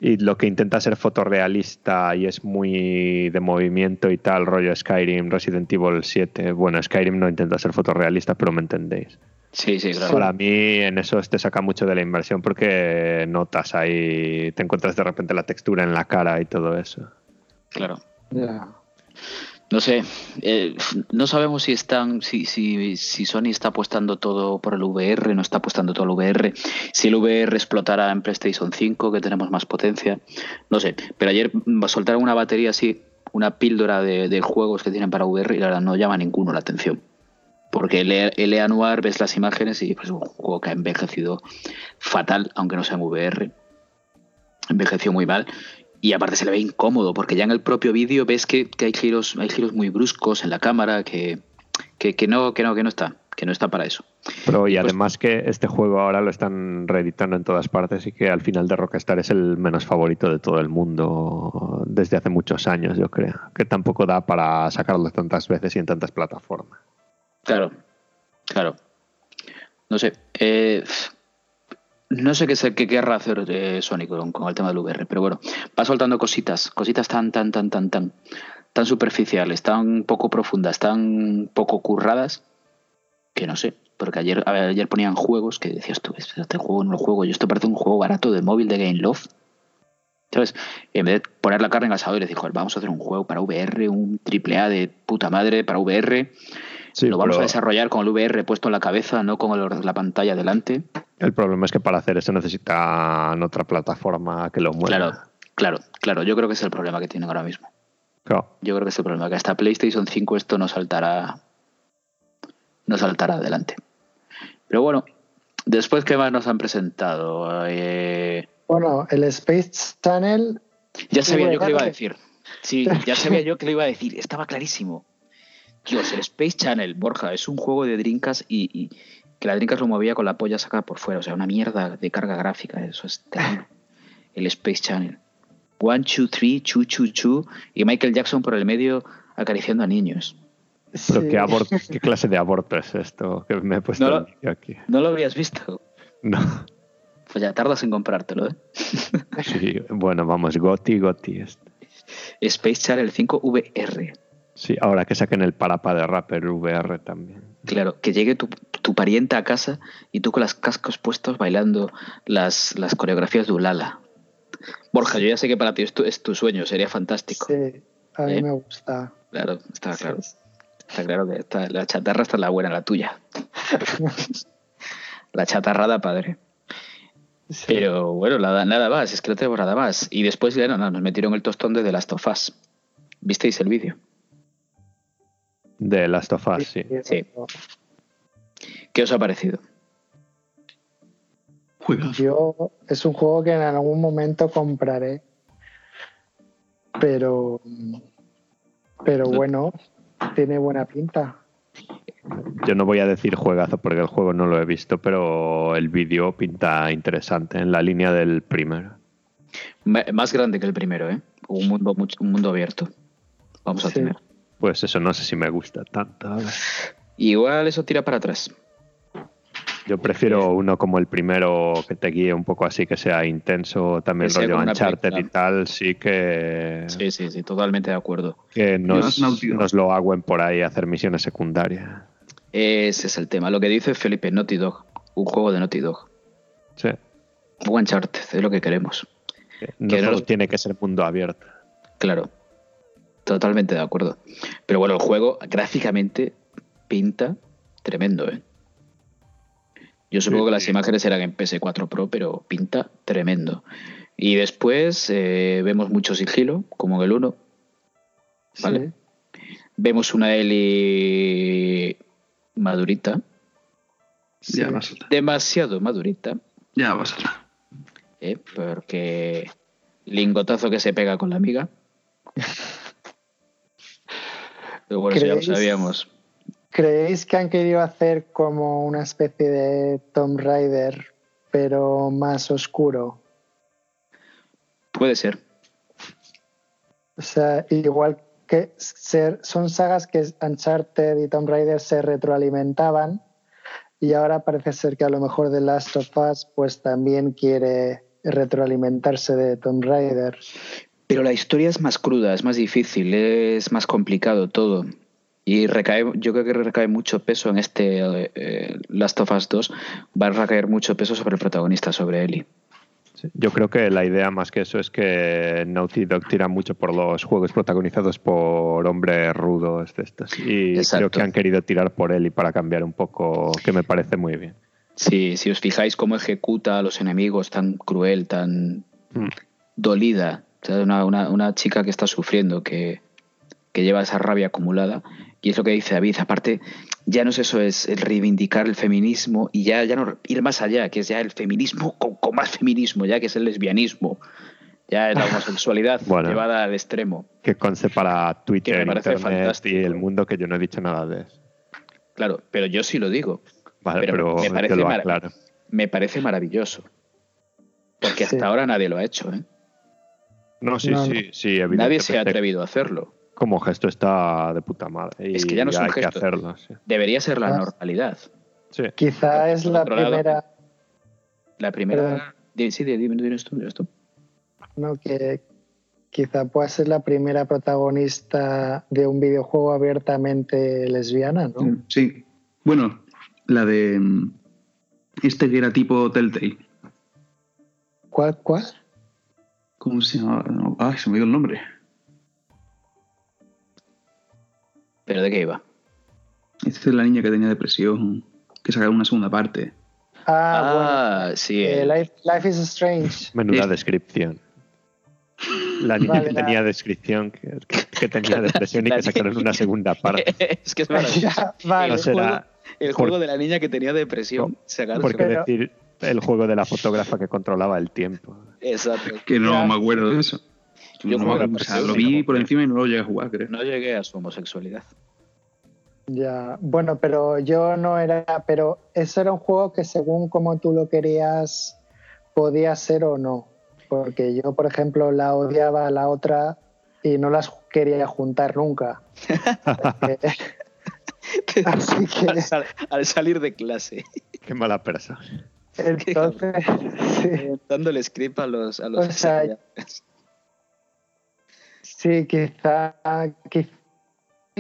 Y lo que intenta ser fotorrealista y es muy de movimiento y tal, rollo Skyrim, Resident Evil 7. Bueno, Skyrim no intenta ser fotorrealista, pero me entendéis. Sí, sí, claro. Para mí en eso te saca mucho de la inversión porque notas ahí, te encuentras de repente la textura en la cara y todo eso. Claro. No sé, eh, no sabemos si están, si, si, si Sony está apostando todo por el VR, no está apostando todo el VR, si el VR explotará en PlayStation 5, que tenemos más potencia, no sé. Pero ayer mm, soltaron una batería así, una píldora de, juegos que tienen para VR y la verdad no llama ninguno la atención. Porque el, EA Noir ves las imágenes y pues, es un juego que ha envejecido fatal, aunque no sea en VR. Envejeció muy mal. Y aparte se le ve incómodo, porque ya en el propio vídeo ves que, que hay giros, hay giros muy bruscos en la cámara que, que, que no, que no, que no está, que no está para eso. Pero y Pues- además que este juego ahora lo están reeditando en todas partes y que al final de Rockstar es el menos favorito de todo el mundo desde hace muchos años, yo creo. Que tampoco da para sacarlo tantas veces y en tantas plataformas. Claro, claro. No sé. eh, no sé qué, se- qué querrá hacer eh, Sony con, el tema del VR, pero bueno, va soltando cositas, cositas tan, tan, tan, tan, tan, tan superficiales, tan poco profundas, tan poco curradas, que no sé. Porque ayer, ayer ponían juegos que decías tú, este juego no lo juego, yo esto parece un juego barato de móvil de Game Love. ¿Sabes? En vez de poner la carne en el asador y decir, joder, vamos a hacer un juego para VR, un triple A de puta madre para VR. Sí, lo vamos pero a desarrollar con el VR puesto en la cabeza, no con el- la pantalla delante. el problema es que para hacer eso necesitan otra plataforma que lo mueva. Claro, claro, claro. Yo creo que es el problema que tienen ahora mismo. Claro. Yo creo que es el problema, que hasta PlayStation 5 esto no saltará. No saltará adelante. Pero bueno, después, ¿qué más nos han presentado? Eh, Bueno, el Space Channel. ya sabía yo que lo iba a decir. Sí, ya sabía yo que lo iba a decir. Estaba clarísimo. Dios, el Space Channel, Borja, es un juego de drinkas y, y que la drinkas lo movía con la polla sacada por fuera. O sea, una mierda de carga gráfica. Eso es terrible. El Space Channel. One, two, three, chu, chu, chu. Y Michael Jackson por el medio acariciando a niños. Pero Sí. ¿qué, aborto- ¿qué clase de aborto es esto? Que me he puesto No lo- aquí. ¿No lo habías visto? No. Pues ya tardas en comprártelo, ¿eh? Sí, bueno, vamos, Goti, Goti. este. Space Channel 5 VR. Sí, ahora que saquen el parapa de Rapper VR también. Claro, que llegue tu, tu pariente a casa y tú con las cascos puestos bailando las, las coreografías de Ulala. Borja, yo ya sé que para ti es tu, es tu sueño, sería fantástico. Sí, a mí ¿Eh? me gusta. Claro, está claro. Está claro que está- la chatarra está la buena, la tuya. la chatarrada, padre. Sí. Pero bueno, nada, nada más, es que no tenemos nada más. Y después ya no, no, nos metieron el tostón de The Last of Us. ¿Visteis el vídeo? De Last of Us, sí. Sí. ¿Qué os ha parecido? Juegazo. Yo es un juego que en algún momento compraré, pero pero bueno, tiene buena pinta. Yo no voy a decir juegazo porque el juego no lo he visto, pero el vídeo pinta interesante en la línea del primero. Más grande que el primero, ¿eh? Un mundo, mucho- un mundo abierto. Vamos a Sí. tener. Pues eso no sé si me gusta tanto. Igual eso tira para atrás. Yo prefiero uno como el primero que te guíe un poco así, que sea intenso, también Que rollo Uncharted y tal, sí que, Sí, sí, sí, totalmente de acuerdo. que nos, nos lo hagan por ahí a hacer misiones secundarias. Ese es el tema. Lo que dice Felipe, Naughty Dog. Un juego de Naughty Dog. Sí. Un Uncharted, es lo que queremos. que No Que no solo nos- tiene que ser mundo abierto. Claro. Totalmente de acuerdo. Pero bueno, el juego gráficamente pinta tremendo, ¿eh? Yo supongo Sí, que las sí. imágenes eran en PS4 Pro, pero pinta tremendo. Y después eh, vemos mucho sigilo, como en el 1. Vale. Vemos una Ellie madurita, Ya va a saltar. demasiado madurita, Ya va a saltar. ¿eh? porque lingotazo que se pega con la amiga. Pero bueno, eso ya lo ¿Creéis? sabíamos. ¿Creéis que han querido hacer como una especie de Tomb Raider, pero más oscuro? Puede ser. O sea, igual que ser, son sagas que Uncharted y Tomb Raider se retroalimentaban y ahora parece ser que a lo mejor The Last of Us pues también quiere retroalimentarse de Tomb Raider. Pero la historia es más cruda, es más difícil, es más complicado todo. Y recae, yo creo que recae mucho peso en este eh, Last of Us 2. Va a recaer mucho peso sobre el protagonista, sobre Ellie. Sí. Yo creo que la idea más que eso es que Naughty Dog tira mucho por los juegos protagonizados por hombres rudos de estos. Y Exacto. creo que han querido tirar por él y para cambiar un poco, que me parece muy bien. Si, si os fijáis cómo ejecuta a los enemigos tan cruel, tan Mm. dolida, o sea, una, una- una chica que está sufriendo, que, que lleva esa rabia acumulada. Y es lo que dice David, aparte, ya no es eso, es el reivindicar el feminismo y ya, ya no ir más allá, que es ya el feminismo con, con más feminismo, ya que es el lesbianismo, ya es la homosexualidad Bueno. llevada al extremo. Que conste para Que Twitter, me parece Internet fantástico. y el mundo que yo no he dicho nada de eso. Claro, pero yo sí lo digo. Vale, Pero pero, me parece lo mara- aclaro. Me parece maravilloso. Porque hasta Sí. ahora nadie lo ha hecho, ¿eh? No, sí, No, sí, no. sí, evidentemente. Nadie se ha atrevido a hacerlo. Como gesto está de puta madre. Y Es que ya no es un hay que gesto. hacerlo, sí. Debería ser la normalidad. Sí. Quizá es la lado- primera, La primera. Perdón. Sí, dime, dime tú, dime tú. ¿no? que quizá pueda ser la primera protagonista de un videojuego abiertamente lesbiana, ¿no? Sí. Bueno, la de mm, este que era tipo Telltale. ¿Cuál? ¿Cuál? ¿Cómo se llama? No, Ay, se me dio el nombre. ¿Pero de qué iba? Esta es la niña que tenía depresión, que sacaron una segunda parte. Ah, Ah, sí. eh, el- Life, Life is Strange. Menuda Eh. descripción. La niña Vale, que la- tenía descripción, que, que tenía depresión y que sacaron una segunda parte. es que es maravilloso. Ya, vale. No será juego- El por- juego de la niña que tenía depresión. sacaron porque Pero- decir el juego de la fotógrafa que controlaba el tiempo. Exacto. Que no Ya. me acuerdo de eso. Yo No juego me la acuerdo, o sea, versión lo vi por encima y no lo llegué a jugar, creo. No llegué a su homosexualidad. Ya, bueno, pero yo no era, pero eso era un juego que según como tú lo querías podía ser o no, porque yo por ejemplo la odiaba a la otra y no las quería juntar nunca. Eh, Así que al, sal- al salir de clase. Qué mala persona. entonces sí, Dándole script a los. A los O sea, sí, quizá, quiz-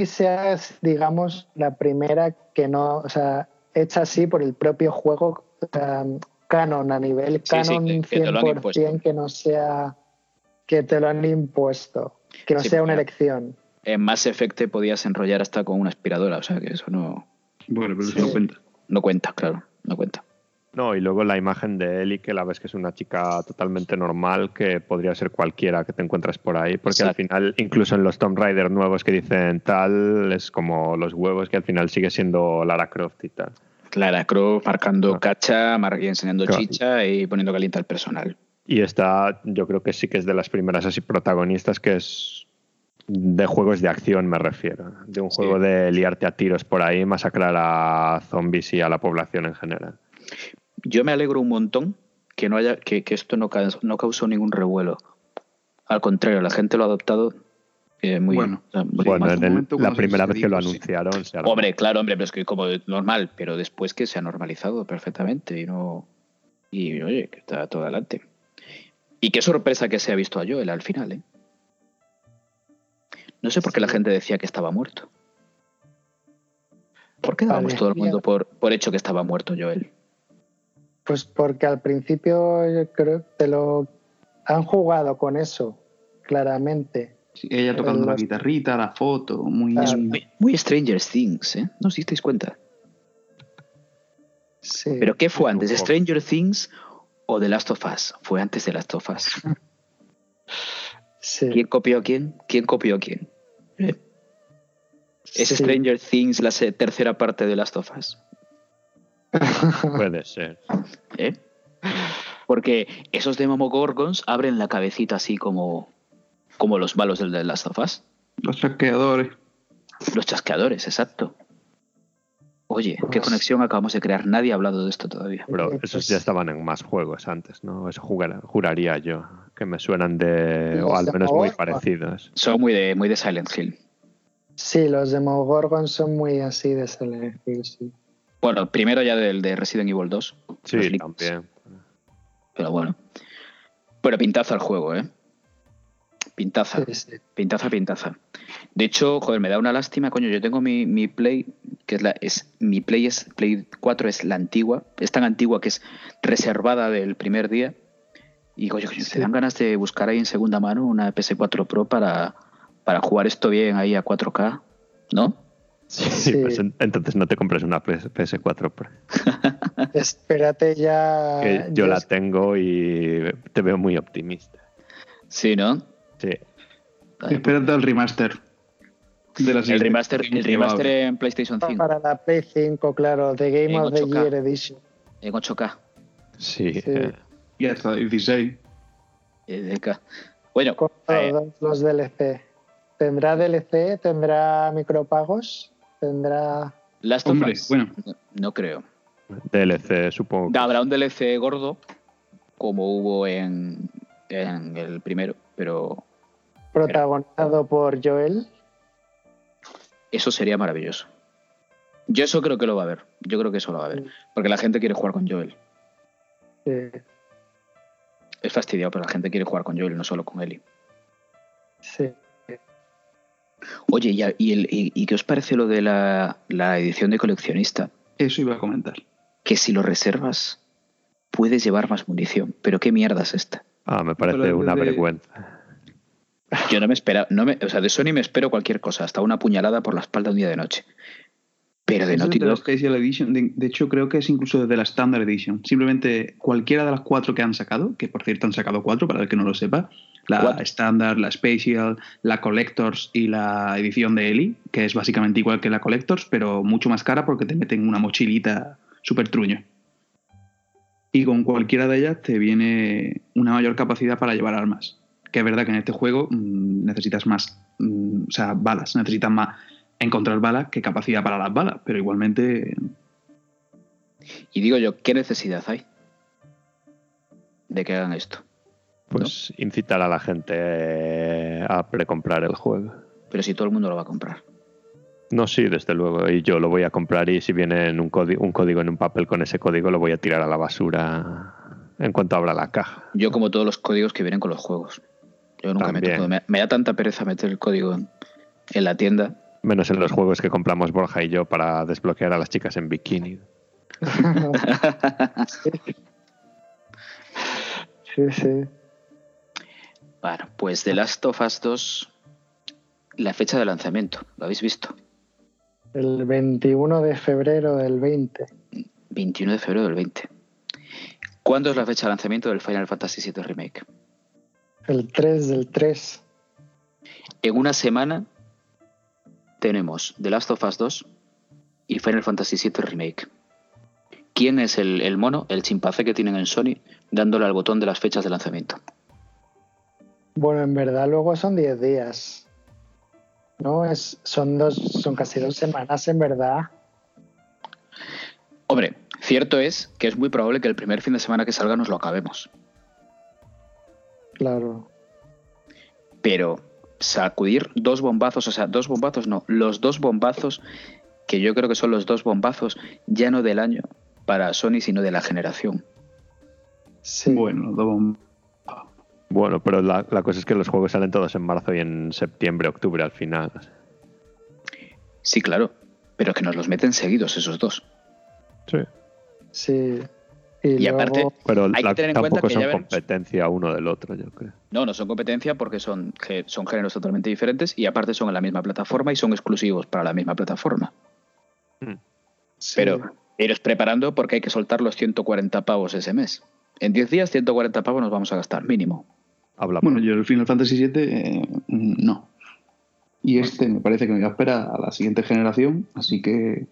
sea, digamos, la primera que no, o sea, hecha así por el propio juego, canon, a nivel Sí, sí, canon que- que te lo han 100%, impuesto. que no sea que te lo han impuesto, que no Sí, sea una elección. En Mass Effect te podías enrollar hasta con una aspiradora, o sea que eso no, Bueno, pero eso Sí. no cuenta. no cuenta, claro, no cuenta. No, y luego la imagen de Ellie, que la ves que es una chica totalmente normal, que podría ser cualquiera que te encuentres por ahí, porque al final, incluso en los Tomb Raider nuevos que dicen tal, es como los huevos que al final sigue siendo Lara Croft y tal. Clara Croft marcando Ah. cacha, mar- y enseñando Claro. chicha y poniendo caliente al personal. Y esta, yo creo que sí que es de las primeras así protagonistas que es de juegos de acción, me refiero. De un Sí. juego de liarte a tiros por ahí, masacrar a zombies y a la población en general. Yo me alegro un montón que no haya que, que esto no, ca- no causó ningún revuelo. Al contrario, la gente lo ha adoptado eh, muy Bueno, o sea, muy Bueno, mal. más en el- momento la primera vez que lo sí. anunciaron, se. Hombre, claro, hombre, pero es que como normal, pero después que se ha normalizado perfectamente y no. Y oye, que está todo adelante. Y qué sorpresa que se ha visto a Joel al final, ¿eh? No sé por qué la gente decía que estaba muerto. ¿Por qué dábamos todo el mundo por, por hecho que estaba muerto Joel? Pues porque al principio yo creo que te lo han jugado con eso, claramente. Sí, ella tocando la guitarrita, la foto, muy... Muy, muy Stranger Things, ¿eh? ¿No os disteis cuenta? Sí. ¿Pero qué fue antes? ¿Stranger Things o The Last of Us? Fue antes de Last of Us. sí. ¿Quién copió a quién? ¿Quién copió a quién? ¿Eh? ¿Es Sí. Stranger Things la tercera parte de Last of Us? Puede ser. ¿Eh? Porque esos Demogorgons abren la cabecita así como, como los malos del de Last of Us. Los chasqueadores. Los chasqueadores, exacto. Oye, ¿qué Pues- conexión acabamos de crear? Nadie ha hablado de esto todavía. Pero Eh, esos pues- ya estaban en más juegos antes, ¿no? Eso jugar- juraría yo. Que me suenan de. O al menos muy parecidos. Son muy de, muy de Silent Hill. Sí, los Demogorgon son muy así de Silent Hill, sí. Bueno, primero ya del de Resident Evil 2. los Sí, también. Pero bueno. Pero pintaza el juego, ¿eh? Pintaza. Sí, sí. Pintaza, pintaza. De hecho, joder, me da una lástima, coño. Yo tengo mi, mi Play, que es la. Es, mi Play es. Play 4 es la antigua. Es tan antigua que es reservada del primer día. Y coño, coño, Sí. te dan ganas de buscar ahí en segunda mano una PS4 Pro para, para jugar esto bien ahí a 4K, ¿no? Sí, Sí. pues en- entonces no te compres una PS- PS4 Pro. Espérate ya. Que yo ya la es- tengo y te veo muy optimista. Sí, ¿no? Sí. Ay, Espérate al remaster. De la El remaster, el remaster en PlayStation 5 Para la Play 5, claro, The Game En of the 8K. Year Edition. en 8K. Sí. Sí. eh, Y hasta 16. eh, de K. Bueno, Con eh, los DLC. ¿Tendrá DLC? ¿Tendrá micropagos? ¿Tendrá.? Last of Hombre, Us, bueno. no, no creo. DLC, supongo. Habrá un DLC gordo, como hubo en, en el primero, pero protagonizado por Joel. eso sería maravilloso. Yo eso creo que lo va a ver. Yo creo que eso lo va a ver. Porque la gente quiere jugar con Joel. Sí, Es fastidiado, pero la gente quiere jugar con Joel, no solo con Ellie. sí. Oye, ¿y, y, el- y- y qué os parece lo de la, la edición de coleccionista? Eso iba a comentar. Que si lo reservas, puedes llevar más munición. Pero qué mierda es esta. Ah, me parece Pero una de- vergüenza. Yo no me esperaba, no me, o sea, de Sony me espero cualquier cosa, hasta una puñalada por la espalda un día de noche. Pero de Naughty Dog, Edition. Hecho, creo que es incluso de la Standard Edition. Simplemente cualquiera de las cuatro que han sacado, que por cierto han sacado cuatro, para el que no lo sepa, la Cuatro. Standard, la Special, la Collectors y la edición de Ellie, que es básicamente igual que la Collectors, pero mucho más cara porque te meten una mochilita súper truño. Y con cualquiera de ellas te viene una mayor capacidad para llevar armas. Que es verdad que en este juego mm, necesitas más, mm, o sea, balas, necesitas más encontrar balas que capacidad para las balas, pero igualmente y digo yo, ¿qué necesidad hay de que hagan esto? Pues incitar a la gente a precomprar el juego. Pero si todo el mundo lo va a comprar. No, sí, desde luego. Y yo lo voy a comprar y si viene en un, código, un código en un papel con ese código lo voy a tirar a la basura en cuanto abra la caja. Yo como todos los códigos que vienen con los juegos. Yo nunca También. meto. Me, me da tanta pereza meter el código en, en la tienda Menos en los juegos que compramos Borja y yo para desbloquear a las chicas en bikini. Sí, sí. Bueno, pues The Last of Us 2, la fecha de lanzamiento, ¿lo habéis visto? El 21 de febrero del 20. 21 de febrero del 20. ¿Cuándo es la fecha de lanzamiento del Final Fantasy VII Remake? El 3 del 3. En una semana tenemos The Last of Us 2 y Final Fantasy VII Remake. ¿Quién es el, el mono, el chimpancé que tienen en Sony, dándole al botón de las fechas de lanzamiento? Bueno, en verdad luego son 10 días. No, es, son dos, son casi dos semanas en verdad. Hombre, cierto es que es muy probable que el primer fin de semana que salga nos lo acabemos. Claro. Pero sacudir dos bombazos, o sea, dos bombazos no, los dos bombazos que yo creo que son los dos bombazos ya no del año para Sony, sino de la generación. Sí. Bueno, dos Bueno, pero la, la cosa es que los juegos salen todos en marzo y en septiembre, octubre al final. Sí, claro, pero que nos los meten seguidos esos dos. Sí. Sí. Y, Y luego, aparte, Pero Hay que la- tener en cuenta que son ya veremos. competencia uno del otro, yo creo. No, no son competencia porque son, son géneros totalmente diferentes y aparte son en la misma plataforma y son exclusivos para la misma plataforma. sí. Pero iros preparando porque hay que soltar los 140 pavos ese mes. En 10 días 140 pavos nos vamos a gastar, mínimo. Habla Bueno, yo el Final Fantasy VII eh, no. Y este me parece que me va a esperar a la siguiente generación, así que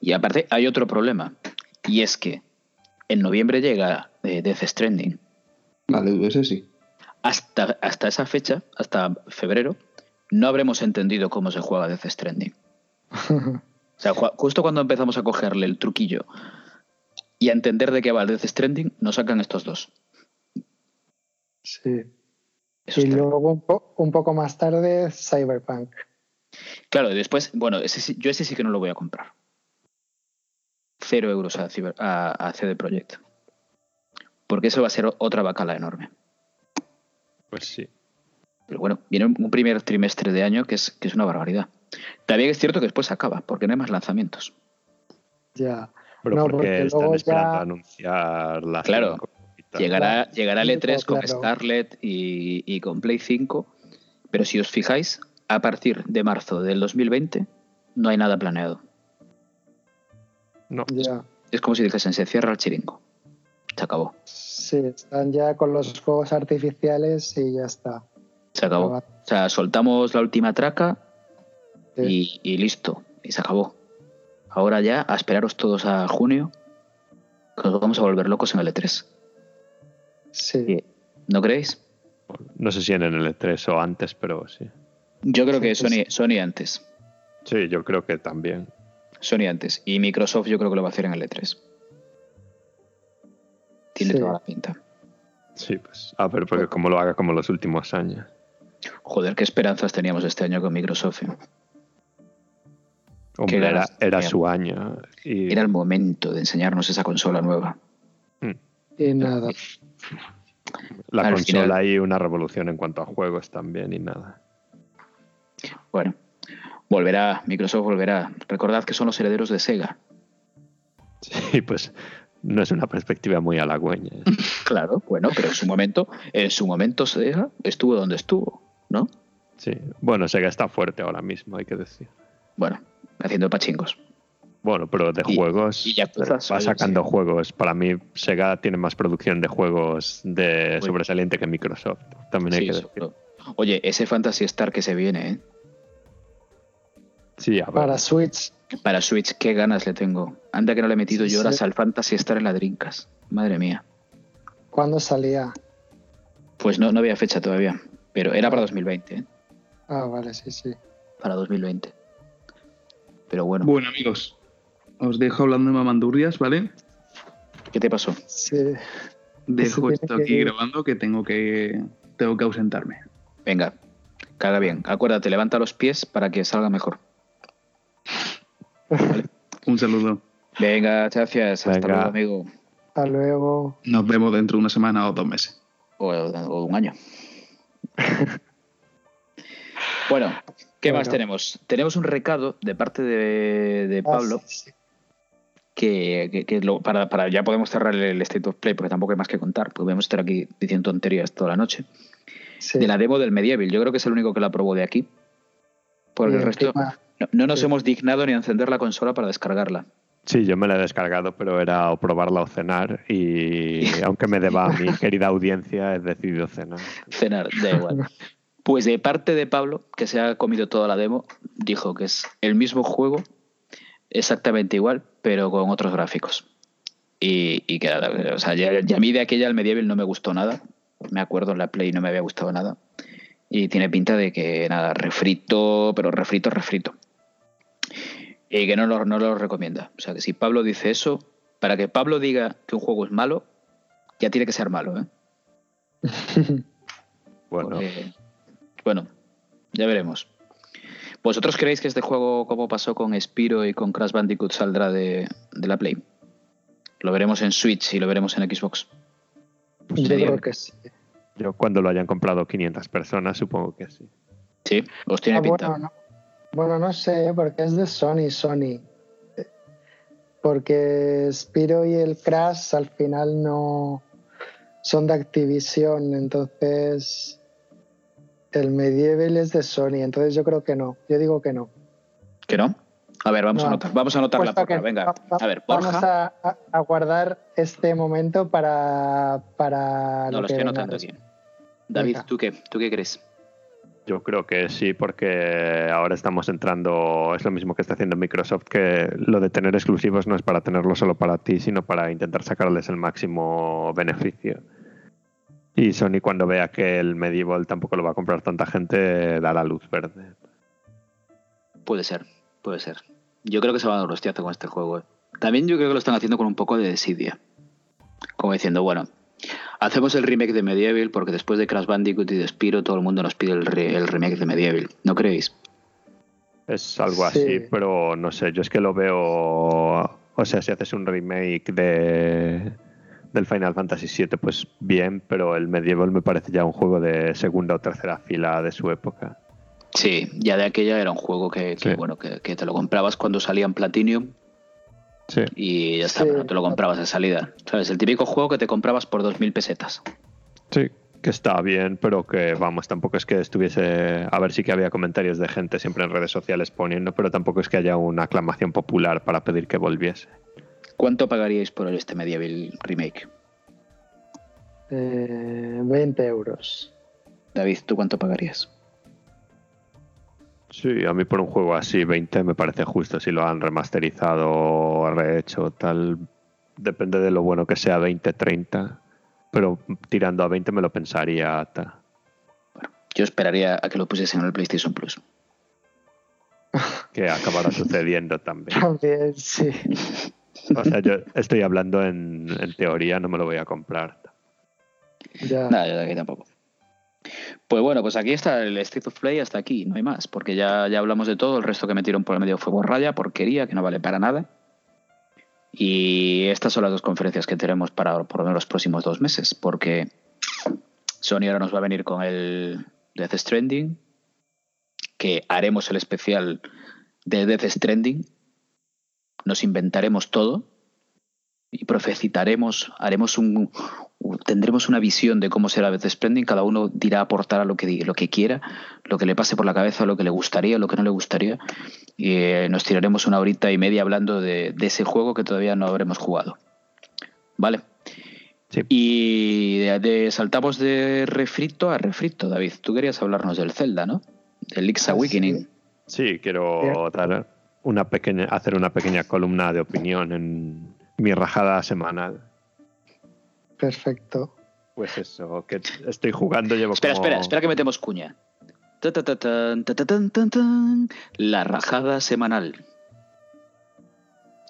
Y aparte hay otro problema y es que en noviembre llega eh, Death Stranding. la DVS sí. Hasta, hasta esa fecha, hasta febrero, no habremos entendido cómo se juega Death Stranding. O sea, ju- justo cuando empezamos a cogerle el truquillo y a entender de qué va el Death Stranding, nos sacan estos dos. sí. Eso Y luego un, po- un poco más tarde Cyberpunk. Claro, y después, bueno, ese yo ese sí que no lo voy a comprar. Cero euros a, Cyber- a, a CD Projekt. Porque eso va a ser otra bacala enorme. Pues sí. Pero bueno, viene un primer trimestre de año que es, que es una barbaridad. También es cierto que después acaba, porque no hay más lanzamientos. Ya. Pero No, porque, porque están luego esperando ya- anunciar la Claro. 5 y tal. Llegará, llegará el Sí, E3 con claro. Scarlett y, y con Play 5, pero si os fijáis, a partir de marzo del 2020 no hay nada planeado. No, Ya. Es como si dijesen, se cierra el chiringo. Se acabó, Sí, están ya con los juegos artificiales y ya está. se acabó. O sea, soltamos la última traca Sí. y, y listo, y se acabó. Ahora ya a esperaros todos a junio, que nos vamos a volver locos en el E3. Sí. ¿No creéis? no sé si en el E3 o antes, pero sí. Yo creo que sí. Sony, Sony antes. Sí, yo creo que también. Sony antes. Y Microsoft yo creo que lo va a hacer en el E3. Tiene Sí. toda la pinta. Sí, pues. A ver, porque como lo haga como los últimos años. Joder, qué esperanzas teníamos este año con Microsoft. eh. Hombre, era, era su año. Y, Era el momento de enseñarnos esa consola nueva. Y nada. la al consola final- y una revolución en cuanto a juegos también y nada. Bueno, volverá, Microsoft volverá. Recordad que son los herederos de Sega. Sí, pues no es una perspectiva muy halagüeña. Claro, bueno, pero en su momento, en su momento Sega estuvo donde estuvo, ¿no? Sí. Bueno, Sega está fuerte ahora mismo, hay que decir. Bueno, haciendo pachingos. Bueno, pero de Y- juegos y Yakuza, va sacando Sí. juegos. Para mí, Sega tiene más producción de juegos de sobresaliente que Microsoft. También hay Sí, que decir. Oye, ese Fantasy Star que se viene, ¿eh? Sí, a ver. Para Switch. Para Switch, qué ganas le tengo. Anda que no le he metido Sí, yo horas sí. al Fantasy Star en la Drinkas. Madre mía. ¿Cuándo salía? Pues no, no había fecha todavía. Pero era para 2020, ¿eh? Ah, vale, sí, sí. Para 2020. Pero bueno, Bueno, amigos, os dejo hablando de mamandurrias, ¿vale? ¿qué te pasó? Sí. Dejo esto aquí grabando que tengo que tengo que ausentarme. Venga, caga bien. Acuérdate, levanta los pies para que salga mejor. Un saludo. Venga, gracias. Hasta Venga. luego, amigo. Hasta luego. Nos vemos dentro de una semana o dos meses. O, o un año. bueno, ¿Qué más tenemos? Tenemos un recado de parte de, de Ah, Pablo sí, sí. que, que- que lo- para, para- ya podemos cerrar el State of Play porque tampoco hay más que contar, porque podemos estar aquí diciendo tonterías toda la noche. Sí. De la demo del Medieval, yo creo que es el único que la probó de aquí. Porque Y el resto no, no nos sí. hemos dignado ni a encender la consola para descargarla. Sí, yo me la he descargado, pero era o probarla o cenar. Y aunque me deba a mi querida audiencia, he decidido cenar. Cenar, da igual. Pues de parte de Pablo, que se ha comido toda la demo, dijo que es el mismo juego, exactamente igual, pero con otros gráficos. Y, y que, o sea, ya, ya a mí de aquella el Medieval no me gustó nada. Me acuerdo en la Play no me había gustado nada. Y tiene pinta de que nada, refrito, pero refrito, refrito. Y que no lo, no lo recomienda. O sea, que si Pablo dice eso, para que Pablo diga que un juego es malo, ya tiene que ser malo, ¿eh? Bueno, Porque- bueno, ya veremos. ¿Vosotros creéis que este juego, como pasó con Spiro y con Crash Bandicoot, saldrá de, de la Play? Lo veremos en Switch y lo veremos en Xbox. Yo creo que sí. Yo cuando lo hayan comprado 500 personas, supongo que sí. Sí, os tiene Ah, pinta. bueno, no. Bueno, no sé, porque es de Sony, Sony. Eh, Porque Spiro y el Crash al final no son de Activision, entonces el Medieval es de Sony, entonces yo creo que no. Yo digo que no. ¿Que no? A ver, vamos a No. anotar, vamos a anotar la porra. Venga, va- a ver, Vamos Borja. a, a- a guardar este momento para, para No, lo que estoy anotando aquí. David. ¿tú qué? ¿Tú qué crees? Yo creo que sí, porque ahora estamos entrando, es lo mismo que está haciendo Microsoft, que lo de tener exclusivos no es para tenerlo solo para ti, sino para intentar sacarles el máximo beneficio. Y Sony cuando vea que el Medieval tampoco lo va a comprar tanta gente, dará luz verde. Puede ser, puede ser. Yo creo que se va a dar un hostiazo con este juego. ¿eh? También yo creo que lo están haciendo con un poco de desidia. Como diciendo, bueno, hacemos el remake de Medieval porque después de Crash Bandicoot y de Spiro todo el mundo nos pide el, re- el remake de Medieval. ¿No creéis? Es algo Sí. así, pero no sé, yo es que lo veo, o sea, si haces un remake de del Final Fantasy VII, pues bien, pero el Medieval me parece ya un juego de segunda o tercera fila de su época. Sí, ya de aquella era un juego que, que, Sí. bueno, que, que te lo comprabas cuando salía en Platinum Sí. y ya está, Sí. pero no te lo comprabas de salida. ¿Sabes? El típico juego que te comprabas por 2.000 pesetas. Sí, que está bien, pero que vamos, tampoco es que estuviese. A ver, sí que había comentarios de gente siempre en redes sociales poniendo, pero tampoco es que haya una aclamación popular para pedir que volviese. ¿Cuánto pagaríais por este Medieval remake? Eh, 20 euros. David, ¿tú cuánto pagarías? Sí, a mí por un juego así, 20 me parece justo. Si lo han remasterizado o rehecho, tal. Depende de lo bueno que sea, 20, 30. Pero tirando a 20 me lo pensaría. ta. Yo esperaría a que lo pusiesen en el PlayStation Plus. Que acabará sucediendo también. También, sí. O sea, yo estoy hablando en, en teoría, no me lo voy a comprar. Ya. Nada, yo de aquí tampoco. Pues bueno, pues aquí está el State of Play hasta aquí, no hay más, porque ya, ya hablamos de todo, el resto que metieron por el medio fue borralla, porquería, que no vale para nada. Y estas son las dos conferencias que tenemos para por lo menos los próximos dos meses, porque Sony ahora nos va a venir con el Death Stranding, que haremos el especial de Death Stranding, nos inventaremos todo y profecitaremos, haremos un, tendremos una visión de cómo será Death Stranding, cada uno dirá aportar lo que, lo que quiera, lo que le pase por la cabeza, lo que le gustaría, lo que no le gustaría, y eh, nos tiraremos una horita y media hablando de, de ese juego que todavía no habremos jugado. ¿Vale? Sí. Y de, de- saltamos de refrito a refrito, David. Tú querías hablarnos del Zelda, ¿no? Del Link's Ah, Awakening. sí. Sí, quiero dar una pequeña, hacer una pequeña columna de opinión en mi rajada semanal. Perfecto. Pues eso, que estoy jugando, llevo Espera, como... espera, espera que metemos cuña. Ta, ta, ta, tan, ta, ta, tan, tan, tan. La rajada semanal.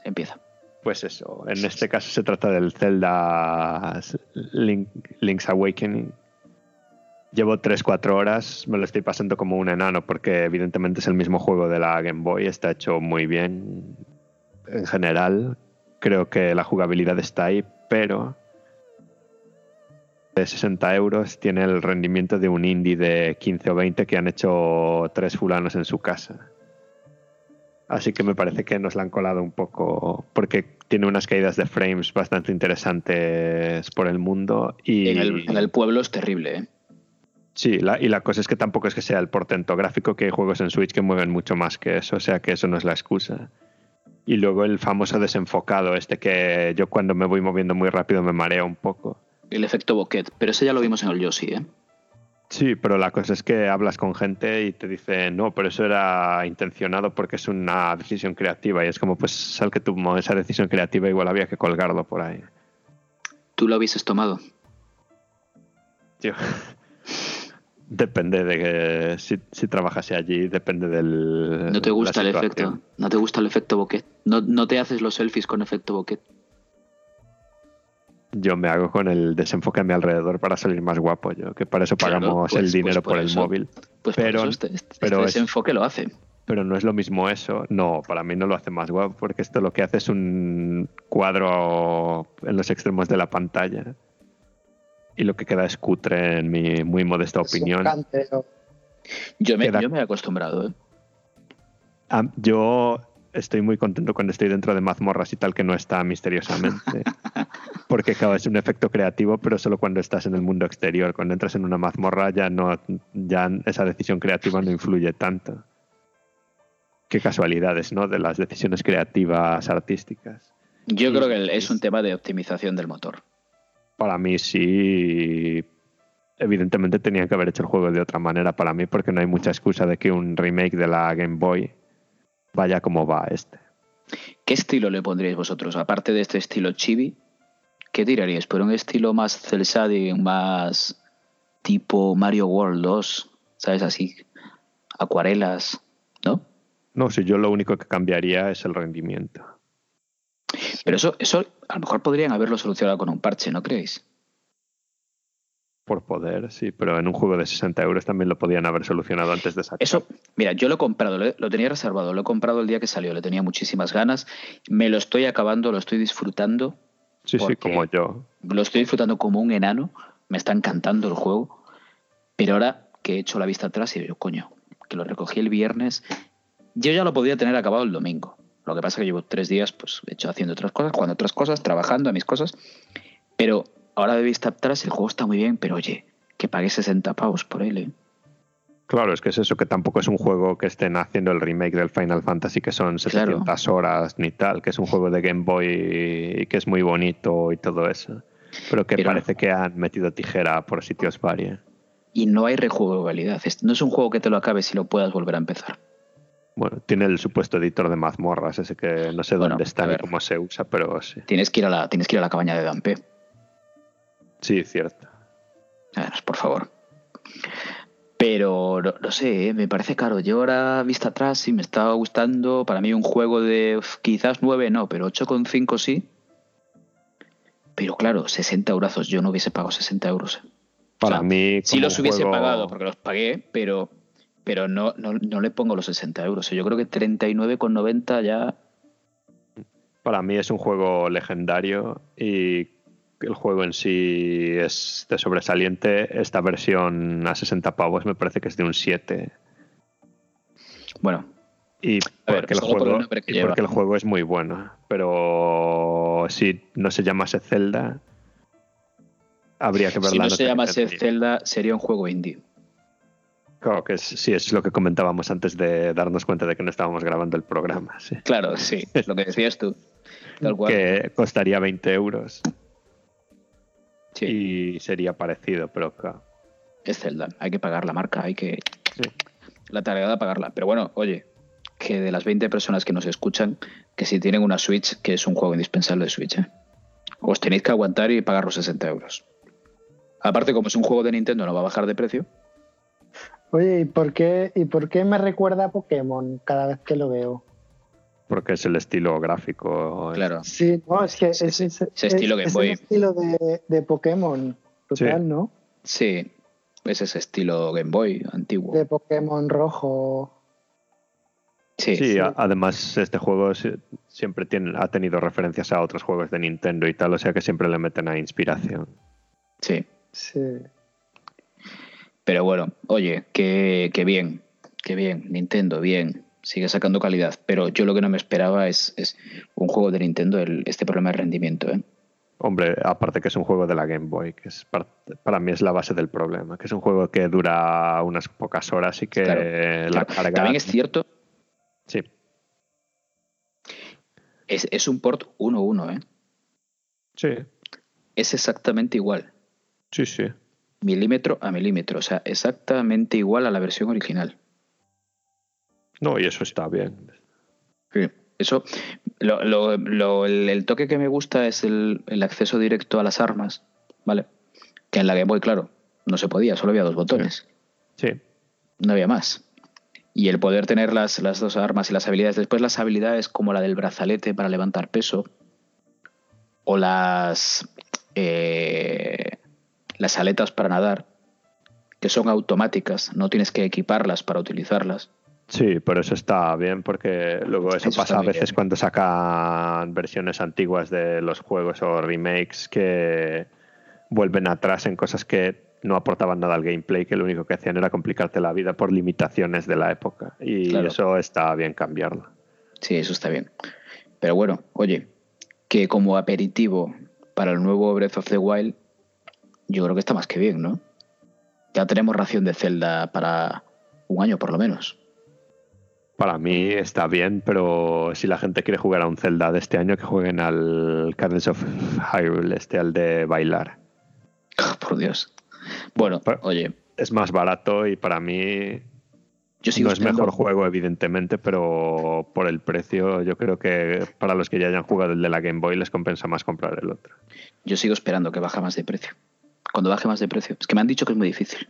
Empieza. Pues eso, en este caso se trata del Zelda Link- Link's Awakening. Llevo 3-4 horas, me lo estoy pasando como un enano porque evidentemente es el mismo juego de la Game Boy, está hecho muy bien en general. Creo que la jugabilidad está ahí, pero de 60 euros tiene el rendimiento de un indie de 15 o 20 que han hecho tres fulanos en su casa. Así que me parece que nos la han colado un poco porque tiene unas caídas de frames bastante interesantes por el mundo y En el, en el pueblo es terrible, ¿eh? sí, la- y la cosa es que tampoco es que sea el portento gráfico que hay juegos en Switch que mueven mucho más que eso, o sea que eso no es la excusa. Y luego el famoso desenfocado, este que yo cuando me voy moviendo muy rápido me mareo un poco. El efecto bokeh. Pero ese ya lo vimos en el Yoshi, ¿eh? Sí, pero la cosa es que hablas con gente y te dice, no, pero eso era intencionado porque es una decisión creativa. Y es como, pues, sal que tomó esa decisión creativa, igual había que colgarlo por ahí. ¿Tú lo hubieses tomado? Tío. Depende de que si, si trabajase allí, depende del. ¿No te gusta el efecto? ¿No te gusta el efecto bokeh? ¿No, no te haces los selfies con efecto bokeh? Yo me hago con el desenfoque a mi alrededor para salir más guapo, yo, que para eso Claro, pagamos pues- el dinero pues por por, el eso. móvil. Pues Pero- por eso este, este- pero este es- desenfoque lo hace. Pero no es lo mismo eso. No, para mí no lo hace más guapo, porque esto lo que hace es un cuadro en los extremos de la pantalla. Y lo que queda es cutre, en mi muy modesta opinión. Yo me, Queda- yo me he acostumbrado, ¿eh? Ah, yo estoy muy contento cuando estoy dentro de mazmorras y tal que no está misteriosamente. Porque claro, es un efecto creativo, pero solo cuando estás en el mundo exterior. Cuando entras en una mazmorra ya no, ya esa decisión creativa no influye tanto. Qué casualidades, ¿no? De las decisiones creativas artísticas. Yo creo que es es- un tema de optimización del motor. Para mí sí. Evidentemente tenían que haber hecho el juego de otra manera para mí, porque no hay mucha excusa de que un remake de la Game Boy vaya como va este. ¿Qué estilo le pondríais vosotros? Aparte de este estilo chibi, ¿qué tiraríais? ¿Por un estilo más cel shading, más tipo Mario World 2? ¿Sabes? Así, acuarelas, ¿no? No, si yo lo único que cambiaría es el rendimiento. Pero eso, eso a lo mejor podrían haberlo solucionado con un parche, ¿no creéis? Por poder, sí, pero en un juego de 60 euros también lo podían haber solucionado antes de sacar. Eso, mira, yo lo he comprado, lo, lo tenía reservado, lo he comprado el día que salió, le tenía muchísimas ganas, me lo estoy acabando, lo estoy disfrutando, sí, sí, como yo. lo estoy disfrutando como un enano, me está encantando el juego, pero ahora que he hecho la vista atrás y digo, coño, que lo recogí el viernes, yo ya lo podía tener acabado el domingo. Lo que pasa es que llevo tres días pues he hecho haciendo otras cosas, jugando otras cosas, trabajando a mis cosas, pero ahora de vista atrás el juego está muy bien, pero oye, que pagué 60 pavos por él, ¿eh? Claro, es que es eso, que tampoco es un juego que estén haciendo el remake del Final Fantasy, que son 700 horas ni tal, que es un juego de Game Boy y que es muy bonito y todo eso. Pero que Pero- parece que han metido tijera por sitios varios. Y no hay rejugabilidad. No es un juego que te lo acabes y lo puedas volver a empezar. Bueno, tiene el supuesto editor de mazmorras, ese que no sé Bueno, dónde está ni cómo se usa, pero sí. Tienes que ir a la, tienes que ir a la cabaña de Dampe. Sí, cierto. Por favor. Pero no, no sé, ¿eh? me parece caro. Yo ahora, vista atrás, sí me estaba gustando. Para mí, un juego de quizás 9 no, pero 8,5 sí. Pero claro, 60 euros. Yo no hubiese pagado 60 euros. ¿eh? Para O sea, mí. Sí los hubiese juego- pagado, porque los pagué, pero, pero no, no, no le pongo los 60 euros. Yo creo que 39,90 ya. Para mí es un juego legendario y el juego en sí es de sobresaliente. Esta versión a 60 pavos me parece que es de un 7. Bueno, Y ver, porque, el por juego, nombre que y lleva. porque el juego es muy bueno. Pero si no se llamase Zelda, habría que ver si no se llamase. Zelda, sería un juego indie. Claro, que es, sí, es lo que comentábamos antes de darnos cuenta de que no estábamos grabando el programa. sí. Claro, sí, lo que decías tú. Tal cual. Que costaría 20 euros Sí, y sería parecido, pero claro. es Zelda. Hay que pagar la marca, hay que. Sí. La tarea de pagarla. Pero bueno, oye, que de las 20 personas que nos escuchan, que si tienen una Switch, que es un juego indispensable de Switch, ¿eh? os tenéis que aguantar y pagar los 60 euros. Aparte, como es un juego de Nintendo, no va a bajar de precio. Oye, ¿y por, qué, ¿y por qué me recuerda a Pokémon cada vez que lo veo? Porque es el estilo gráfico. Claro. Sí, no, es que es, es- ese estilo es- Game es Boy. el estilo de, de Pokémon, total, Sí. ¿no? Sí, es ese estilo Game Boy antiguo. De Pokémon rojo. Sí, Sí, a- además este juego si- siempre tiene, ha tenido referencias a otros juegos de Nintendo y tal, o sea que siempre le meten a inspiración. sí. Sí. Pero bueno, oye, que, que bien, que bien, Nintendo, bien, sigue sacando calidad. Pero yo lo que no me esperaba es, es un juego de Nintendo, el, este problema de rendimiento. ¿eh? Hombre, aparte que es un juego de la Game Boy, que es par- para mí es la base del problema, que es un juego que dura unas pocas horas y que Claro, la Claro, carga... También es cierto, Sí, es, es un port 1-1, ¿eh? sí, es exactamente igual, sí, sí. milímetro a milímetro, o sea, exactamente igual a la versión original. No, y eso está bien. Sí, Eso, lo- lo- lo- el, el toque que me gusta es el, el acceso directo a las armas, ¿vale? Que en la Game Boy, claro, no se podía, solo había dos botones, Sí, no había más. Y el poder tener las, las dos armas y las habilidades, después las habilidades como la del brazalete para levantar peso, o las, eh, las aletas para nadar, que son automáticas, no tienes que equiparlas para utilizarlas. Sí, pero eso está bien porque luego eso, Eso pasa a veces bien. cuando sacan versiones antiguas de los juegos o remakes que vuelven atrás en cosas que no aportaban nada al gameplay, que lo único que hacían era complicarte la vida por limitaciones de la época. Y Claro. eso está bien cambiarlo. Sí, eso está bien. Pero bueno, oye, que como aperitivo para el nuevo Breath of the Wild, yo creo que está más que bien, ¿no? Ya tenemos ración de Zelda para un año por lo menos. Para mí está bien, pero si la gente quiere jugar a un Zelda de este año, que jueguen al Cadence of Hyrule, este, al de bailar. Por Dios. Bueno, Pero- oye, Es más barato y para mí yo sigo no es mejor juego, evidentemente, pero por el precio, yo creo que para los que ya hayan jugado el de la Game Boy les compensa más comprar el otro. Yo sigo esperando que baje más de precio. Cuando baje más de precio. Es que me han dicho que es muy difícil.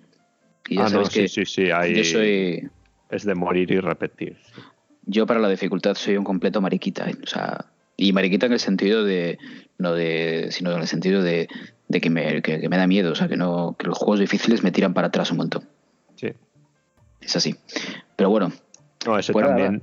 Y ya ah, no, sabes sí, que sí, sí, yo soy. Es de morir y repetir. sí. Yo para la dificultad soy un completo mariquita, ¿eh? o sea, y mariquita en el sentido de, no de, sino en el sentido de, de que, me, que, que me da miedo, o sea, que no, que los juegos difíciles me tiran para atrás un montón. Sí. Es así. Pero bueno, No, ese Fuera, también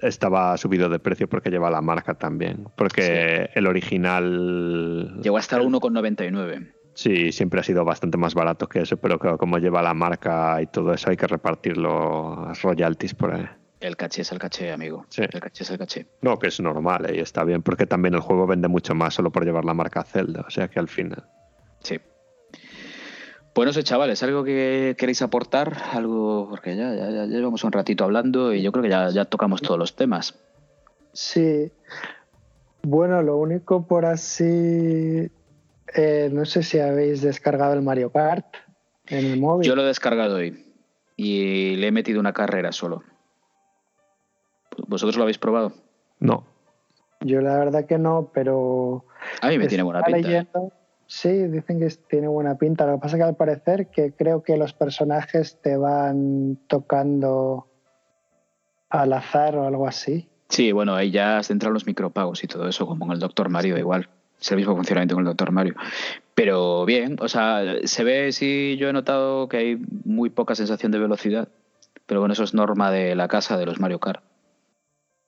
estaba subido de precio porque lleva la marca también. Porque el original. llegó a estar 1,99. Sí, siempre ha sido bastante más barato que eso, pero claro, como lleva la marca y todo eso, hay que repartir los royalties por ahí. El caché es el caché, amigo. Sí. El caché es el caché. No, que es normal ¿eh? y está bien, porque también el juego vende mucho más solo por llevar la marca Zelda, o sea que al final. Sí. Bueno, sé, chavales, ¿algo que queréis aportar? Algo, porque ya, ya, ya llevamos un ratito hablando y yo creo que ya, ya tocamos todos los temas. Sí. Bueno, lo único por así. Eh, no sé si habéis descargado el Mario Kart en el móvil. Yo lo he descargado hoy y le he metido una carrera solo. ¿Vosotros lo habéis probado? No, Yo la verdad que no, pero. A mí me tiene buena pinta. ¿eh? leyendo- Sí, dicen que tiene buena pinta. Lo que pasa es que al parecer que creo que los personajes te van tocando al azar o algo así. Sí, bueno, ahí ya has entrado los micropagos y todo eso, como en el Doctor Mario, igual. Es el mismo funcionamiento con el Doctor Mario. Pero bien, o sea, se ve, sí, yo he notado que hay muy poca sensación de velocidad. Pero bueno, eso es norma de la casa de los Mario Kart.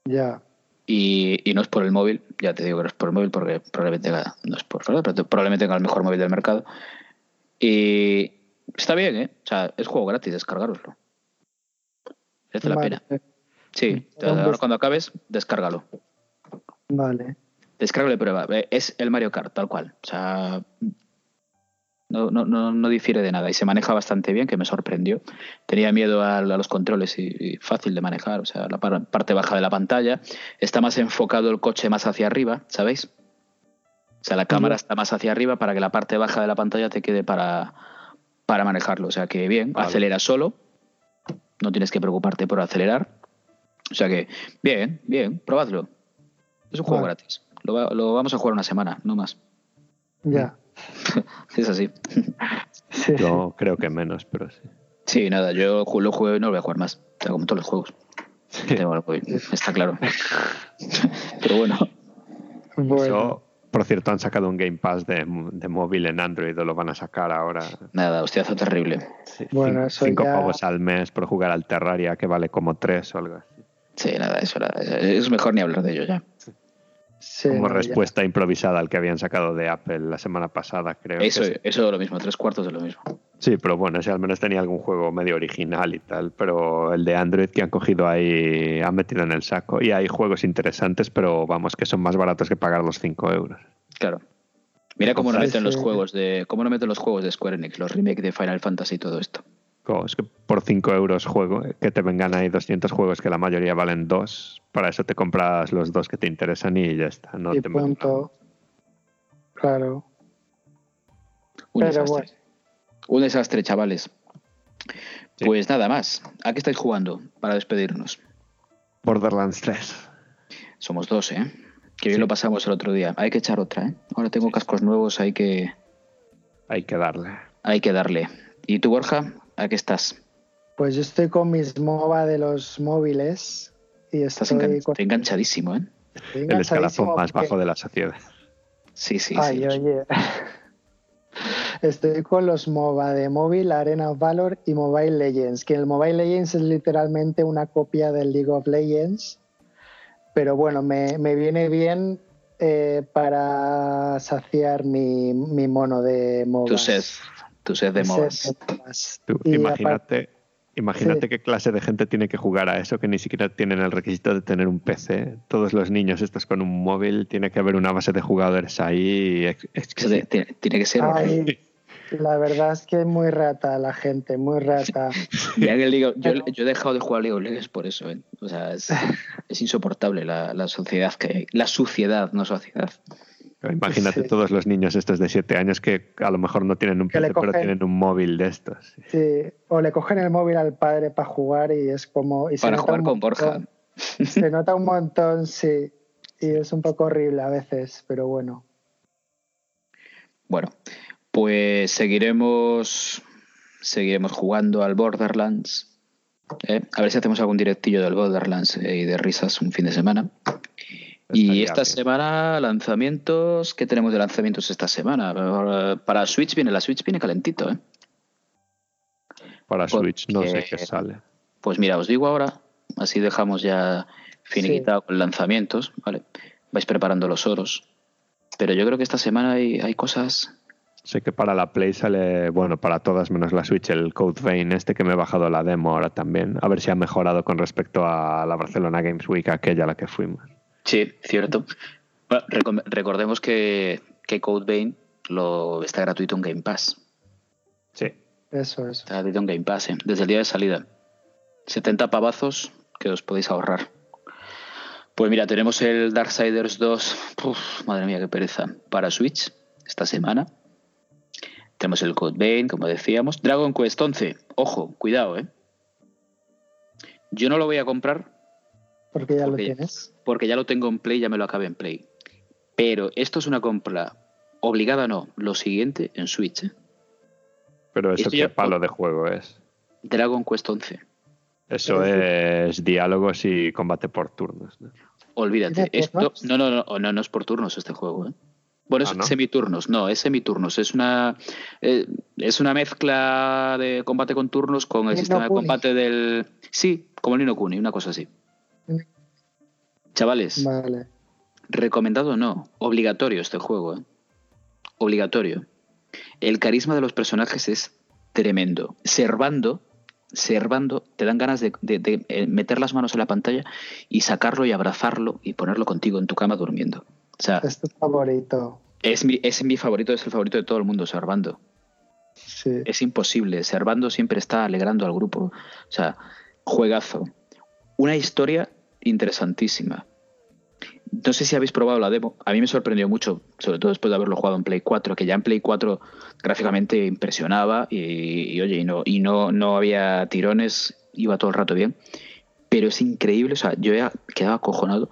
Ya. Y, y no es por el móvil, ya te digo que no es por el móvil porque probablemente tenga- no es por pero probablemente tenga el mejor móvil del mercado. Y está bien, ¿eh? O sea, es juego gratis, descargaroslo. Merece la Vale, pena. Sí, ahora cuando acabes, descárgalo. Vale. Descárgalo y prueba. Eh, Es el Mario Kart, tal cual. O sea, no, no, no, no difiere de nada y se maneja bastante bien, que me sorprendió. Tenía miedo a, a los controles y, y fácil de manejar. O sea, la par- parte baja de la pantalla. Está más enfocado el coche más hacia arriba, ¿sabéis? O sea, la cámara está más hacia arriba para que la parte baja de la pantalla te quede para, para manejarlo. O sea, que bien, Vale. acelera solo. No tienes que preocuparte por acelerar. O sea que, bien, bien, probadlo. Es un juego Vale. gratis. Lo, va- lo vamos a jugar una semana, no más. Ya. Es así. Sí, yo creo que menos, pero sí. Sí, nada, yo lo juego y no lo voy a jugar más. Como todos los juegos. Tengo algo- Está claro. Pero bueno, sí. Bueno, por cierto, han sacado un Game Pass de, de móvil en Android o lo van a sacar ahora. nada, hostiazo terrible. Sí, Bueno, cin- eso cinco ya- pavos al mes por jugar al Terraria, que vale como tres o algo así. Sí, nada, eso nada. Es mejor ni hablar de ello ya. Sí, como no, ya. respuesta improvisada al que habían sacado de Apple la semana pasada, creo. que Eso, sí. eso es lo mismo, tres cuartos de lo mismo. Sí, pero bueno, ese al menos tenía algún juego medio original y tal, pero el de Android que han cogido ahí, han metido en el saco. Y hay juegos interesantes, pero vamos, que son más baratos que pagar los 5 euros. Claro. Mira cómo no Sí, meten los juegos de. cómo no meten los juegos de Square Enix, los remakes de Final Fantasy y todo esto. Es que por 5 euros juego, eh, que te vengan ahí 200 juegos que la mayoría valen 2, para eso te compras los dos que te interesan y ya está. No y te punto. Claro. Un Pero desastre. bueno. Un desastre, chavales. Sí. Pues nada más. ¿A qué estáis jugando para despedirnos? Borderlands 3. Somos dos, ¿eh? Que bien Sí. lo pasamos el otro día. Hay que echar otra, ¿eh? Ahora tengo cascos nuevos, hay que, Hay que darle. hay que darle. ¿Y tú, Borja? ¿A qué estás? Pues yo estoy con mis MOBA de los móviles y Estás estoy engan- con- enganchadísimo, ¿eh? estoy El escalafón más bajo de la sociedad. Sí, sí, Ay, sí. oye. Estoy con los MOBA de móvil, Arena of Valor y Mobile Legends, que el Mobile Legends es literalmente una copia del League of Legends, pero bueno, me, me viene bien eh, para saciar mi, mi mono de MOBA. Tu sed. Tu sed de MOBAs. Tú, imagínate imagínate qué clase de gente tiene que jugar a eso, que ni siquiera tienen el requisito de tener un PC. Todos los niños estos con un móvil, tiene que haber una base de jugadores ahí. tiene, tiene que ser. Ay, la verdad es que es muy rata la gente, muy rata. Mira que of- yo, he dejado de jugar League of Legends por eso. ¿eh? O sea, es, es insoportable la, la sociedad que hay. La suciedad, no sociedad. Imagínate Sí. todos los niños estos de 7 años que a lo mejor no tienen un PC, pero tienen un móvil de estos. Sí, o le cogen el móvil al padre para jugar y es como... y Para jugar con Borja. Se nota un montón, sí. Y es un poco horrible a veces, pero bueno. Bueno, pues seguiremos seguiremos jugando al Borderlands. ¿eh? A ver si hacemos algún directillo del Borderlands eh, y de risas un fin de semana. Y esta bien. semana, lanzamientos. ¿Qué tenemos de lanzamientos esta semana? Para Switch viene, la Switch viene calentito, ¿eh? Para Switch no sé qué sale. Pues mira, os digo ahora, así dejamos ya finiquitado con lanzamientos, ¿vale? Vais preparando los oros. Pero yo creo que esta semana hay, hay cosas. Sé que para la Play sale, bueno, para todas menos la Switch, el Code Vein este que me he bajado la demo ahora también. A ver si ha mejorado con respecto a la Barcelona Games Week, aquella a la que fuimos. Sí, cierto. Bueno, recordemos que, que Code Vein lo, está gratuito en Game Pass. Sí. Eso es. Está gratuito en Game Pass, ¿eh? desde el día de salida. 70 pavazos que os podéis ahorrar. Pues mira, tenemos el Darksiders 2. Uf, madre mía, qué pereza. Para Switch, esta semana. Tenemos el Code Vein, como decíamos. Dragon Quest 11. Ojo, cuidado, ¿eh? Yo no lo voy a comprar Porque ya Porque- lo tienes. Porque ya lo tengo en Play, ya me lo acabé en Play. Pero esto es una compra obligada, no. Lo siguiente en Switch. ¿eh? Pero eso Esto qué ya- palo de juego es. Dragon Quest 11. Eso es diálogos y combate por turnos. ¿no? Olvídate. No, no, no, no, no es por turnos este juego. ¿eh? Bueno, es Ah, ¿no? semiturnos, no, es semiturnos. Es una, eh, es una mezcla de combate con turnos con el sistema de combate del. Sí, como el Nino Kuni, una cosa así. Chavales, Vale. recomendado no, obligatorio este juego. ¿eh? Obligatorio. El carisma de los personajes es tremendo. Servando, servando, te dan ganas de, de- de, eh, meter las manos en la pantalla y sacarlo y abrazarlo y ponerlo contigo en tu cama durmiendo. O sea, Es tu favorito. es mi, es mi favorito, es el favorito de todo el mundo, Servando. Sí. Es imposible. Servando siempre está alegrando al grupo. O sea, juegazo. Una historia interesantísima. No sé si habéis probado la demo. A mí me sorprendió mucho, sobre todo después de haberlo jugado en Play 4, que ya en Play 4 gráficamente impresionaba y, oye, y, no, y no, no había tirones, iba todo el rato bien. Pero es increíble, o sea, yo he quedado acojonado.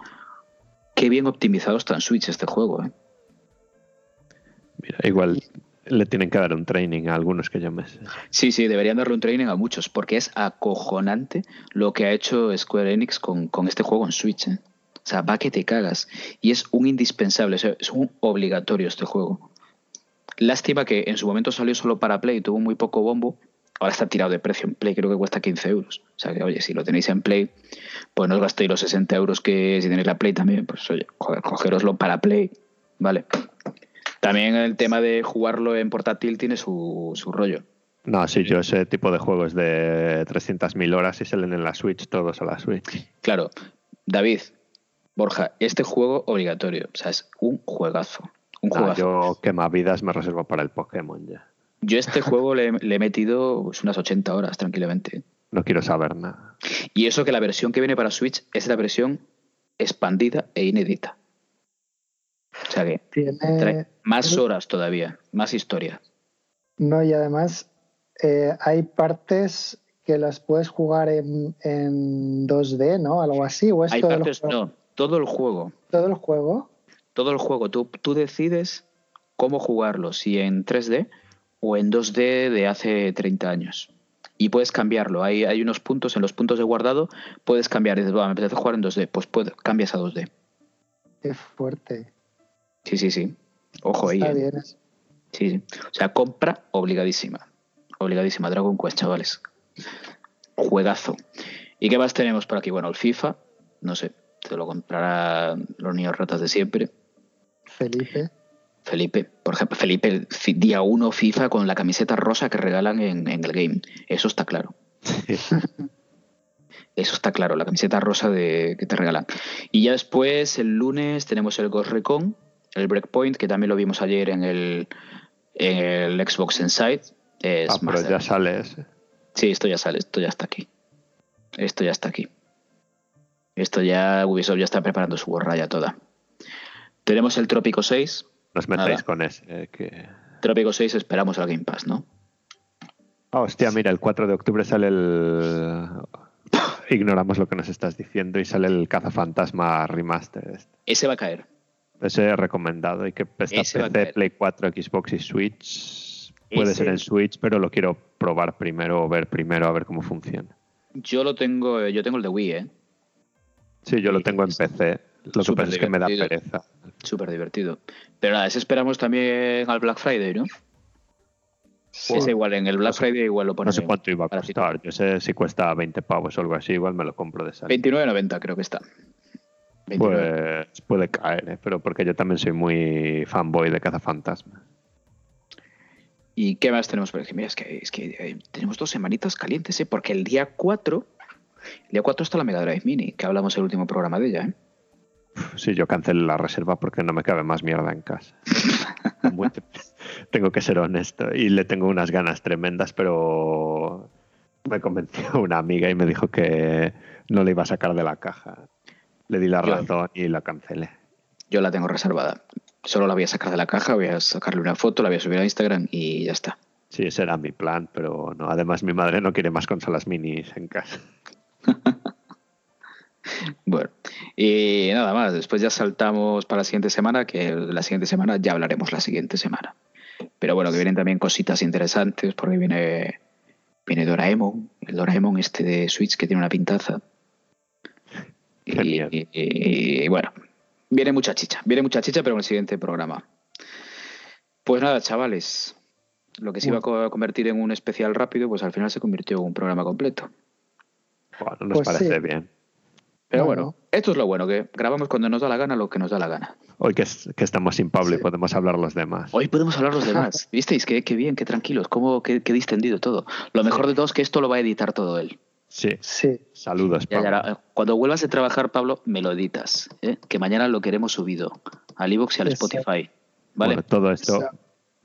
Qué bien optimizado está en Switch este juego, ¿eh? Mira, igual le tienen que dar un training a algunos que yo me sé. Sí, sí, deberían darle un training a muchos, porque es acojonante lo que ha hecho Square Enix con, con este juego en Switch. ¿eh? O sea, va que te cagas. Y es un indispensable, es un obligatorio este juego. Lástima que en su momento salió solo para Play y tuvo muy poco bombo, ahora está tirado de precio en Play, creo que cuesta 15 euros. O sea que, oye, si lo tenéis en Play, pues no os gastéis los 60 euros que si tenéis la Play también, pues oye, cogeroslo para Play, ¿vale? También el tema de jugarlo en portátil tiene su, su rollo. No, sí, yo ese tipo de juegos de 300.000 horas y salen en la Switch, todos a la Switch. Claro, David, Borja, este juego obligatorio, o sea, es un juegazo. Un juegazo. yo quema vidas me reservo para el Pokémon ya. Yo este juego le, le he metido pues, unas 80 horas tranquilamente. No quiero saber nada. Y eso que la versión que viene para Switch es la versión expandida e inédita. O sea que Tiene. trae más horas todavía, más historia. No, y además eh, hay partes que las puedes jugar en, en 2D, ¿no? Algo así. ¿O es Hay todo, partes, el no, todo el juego, todo el juego? todo el juego, tú, tú decides cómo jugarlo, si en 3D o en 2D de hace 30 años. Y puedes cambiarlo. Hay, hay unos puntos, en los puntos de guardado, puedes cambiar. Dices, va, me apetece jugar en 2D, pues puedes, cambias a 2D. Qué fuerte. Sí, sí, sí. Ojo ahí. Está eh. bien. Sí, sí. O sea, compra obligadísima. Obligadísima. Dragon Quest, chavales. Juegazo. ¿Y qué más tenemos por aquí? Bueno, el FIFA. No sé. Te lo comprarán los niños ratas de siempre. Felipe. Felipe, por ejemplo, Felipe, el día uno FIFA con la camiseta rosa que regalan en, en el game. Eso está claro. Eso está claro, la camiseta rosa de, que te regalan. Y ya después, el lunes, tenemos el Ghost Recon, el Breakpoint, que también lo vimos ayer en el, en el Xbox Inside. Es Ah, pero ya sale ese. Sí, esto ya sale, esto ya está aquí. Esto ya está aquí. Esto ya, Ubisoft ya está preparando su borralla toda. Tenemos el Trópico 6. No os metáis con ese. eh, que... Trópico 6 esperamos al Game Pass, ¿no? Ah, hostia, mira, el 4 de octubre sale el... Ignoramos lo que nos estás diciendo y sale el Cazafantasma Remastered. Ese va a caer. Ese es recomendado y que está Ese PC. Play 4, Xbox y Switch. Puede Ese- ser en Switch, pero lo quiero probar primero o ver primero a ver cómo funciona. Yo lo tengo, yo tengo el de Wii, ¿eh? Sí, yo lo tengo en es PC. Lo que pasa es que me da pereza. Súper divertido. Pero nada, ese esperamos también al Black Friday, ¿no? Sí. Ese igual, en el Black No Friday igual lo No ponemos. sé cuánto iba a costar. Yo sé si cuesta 20 pavos o algo así. Igual me lo compro de salida. 29.90 creo que está. 29. Pues puede caer, ¿eh? pero porque yo también soy muy fanboy de Cazafantasma. ¿Y qué más tenemos por aquí? Mira, es que, es que eh, tenemos dos semanitas calientes, ¿eh? Porque el día 4, el día 4 está la Mega Drive Mini, que hablamos el último programa de ella, ¿eh? Sí, yo cancelé la reserva porque no me cabe más mierda en casa. Muy- tengo que ser honesto. Y le tengo unas ganas tremendas, pero me convenció una amiga y me dijo que no le iba a sacar de la caja. Le di la razón y la cancelé. Yo la tengo reservada. Solo la voy a sacar de la caja, voy a sacarle una foto, la voy a subir a Instagram y ya está. Sí, ese era mi plan, pero no. Además, mi madre no quiere más consolas minis en casa. Bueno, y nada más. Después ya saltamos para la siguiente semana, que la siguiente semana ya hablaremos la siguiente semana. Pero bueno, que vienen también cositas interesantes, porque viene, viene Doraemon, el Doraemon este de Switch que tiene una pintaza. Y, Genial. y- y- y bueno, viene mucha chicha, viene mucha chicha, pero en el siguiente programa. Pues nada, chavales, lo que se iba a co- convertir en un especial rápido, pues al final se convirtió en un programa completo. Bueno, nos Pues parece sí. bien. Pero Bueno. bueno, esto es lo bueno, que grabamos cuando nos da la gana lo que nos da la gana. Hoy que, es- que estamos sin Pablo y podemos hablar los demás. Hoy podemos hablar los demás. ¿Visteis? Qué, qué bien, qué tranquilos, cómo, qué, qué distendido todo. Lo mejor de todo es que esto lo va a editar todo él. Sí, Sí. saludos, Pablo. ya, cuando vuelvas a trabajar, Pablo, me lo editas. ¿eh? Que mañana lo queremos subido al iVoox y al Exacto. Spotify. ¿Vale? Bueno, todo esto Exacto.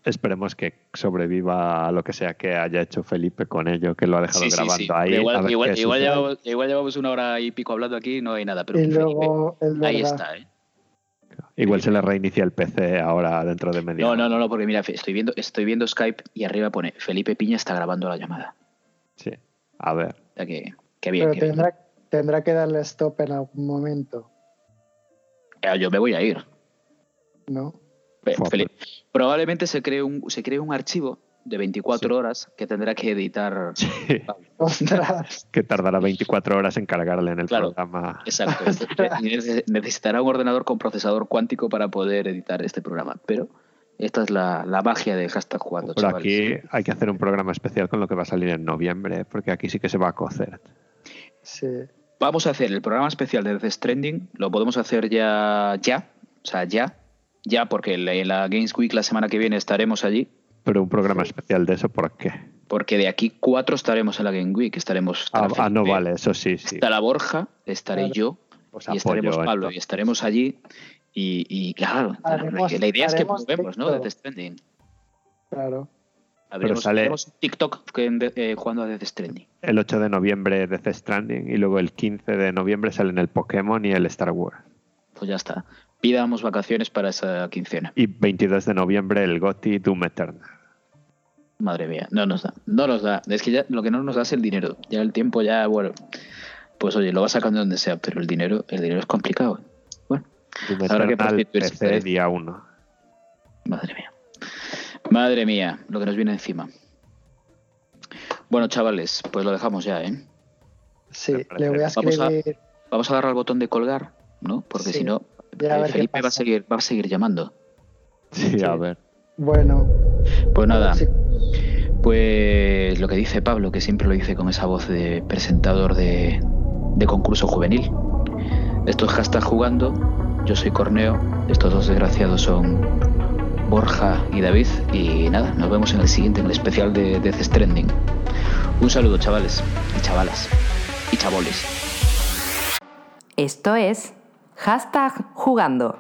esperemos que sobreviva a lo que sea que haya hecho Felipe con ello, que lo ha dejado Sí, grabando sí. ahí. Igual, llevamos, igual llevamos una hora y pico hablando aquí, no hay nada. Pero Y Felipe, luego, es ahí está. ¿eh? Igual se le reinicia el PC ahora dentro de media No, hora. no, no, no, porque mira, estoy viendo, estoy viendo Skype y arriba pone Felipe Piña está grabando la llamada. Sí, a ver. O sea que, que bien. Pero que bien. tendrá, tendrá que darle stop en algún momento, Yo me voy a ir. ¿no? Fe- Fua, Felipe, Probablemente se cree, un, se cree un archivo de 24 horas que tendrá que editar. Sí, Ostras. que tardará 24 horas en cargarle en el Claro. programa. Exacto. Necesitará un ordenador con procesador cuántico para poder editar este programa. Pero Esta es la, la magia de hashtag jugando, Por chavales. aquí hay que hacer un programa especial con lo que va a salir en noviembre, porque aquí sí que se va a cocer. Sí. Vamos a hacer el programa especial de Death Stranding. Lo podemos hacer ya, ya, o sea, ya, ya, porque en la- la Games Week la semana que viene estaremos allí. Pero un programa especial de eso, ¿por qué? Porque de aquí cuatro estaremos en la Game Week. Estaremos. Ah, ah, no vale, eso sí, sí. Estará Borja, estaré yo Pues y estaremos Pablo y estaremos allí. Y, y claro, Haremos- la idea es que probemos, ¿no? Death Stranding. Claro. Abriremos, sale- TikTok que en de- eh, jugando a Death Stranding. El 8 de noviembre de The Stranding y luego el 15 de noviembre salen el Pokémon y el Star Wars. Pues ya está. Pidamos vacaciones para esa quincena. Y 22 de noviembre el GOTY Doom Eternal. Madre mía, no nos da, no nos da. Es que ya lo que no nos da es el dinero. Ya el tiempo ya, bueno, pues oye, lo vas sacando donde sea, pero el dinero, el dinero es complicado. Habrá que prostituirse, PC día 1. madre mía. Madre mía, lo que nos viene encima. Bueno, chavales, pues lo dejamos ya, ¿eh? Sí, le voy a Vamos a-. Vamos a darle al botón de colgar, ¿no? Porque Sí. si no, eh, Felipe va a seguir, va a seguir llamando. Sí, Sí. a ver. Bueno, Pues nada, sí, pues lo que dice Pablo, que siempre lo dice con esa voz de presentador de, de concurso juvenil. Esto es hashtag jugando, yo soy Corneo, estos dos desgraciados son Borja y David, y nada, nos vemos en el siguiente, en el especial de Death Stranding. Un saludo, chavales y chavalas y chaboles. Esto es hashtag jugando.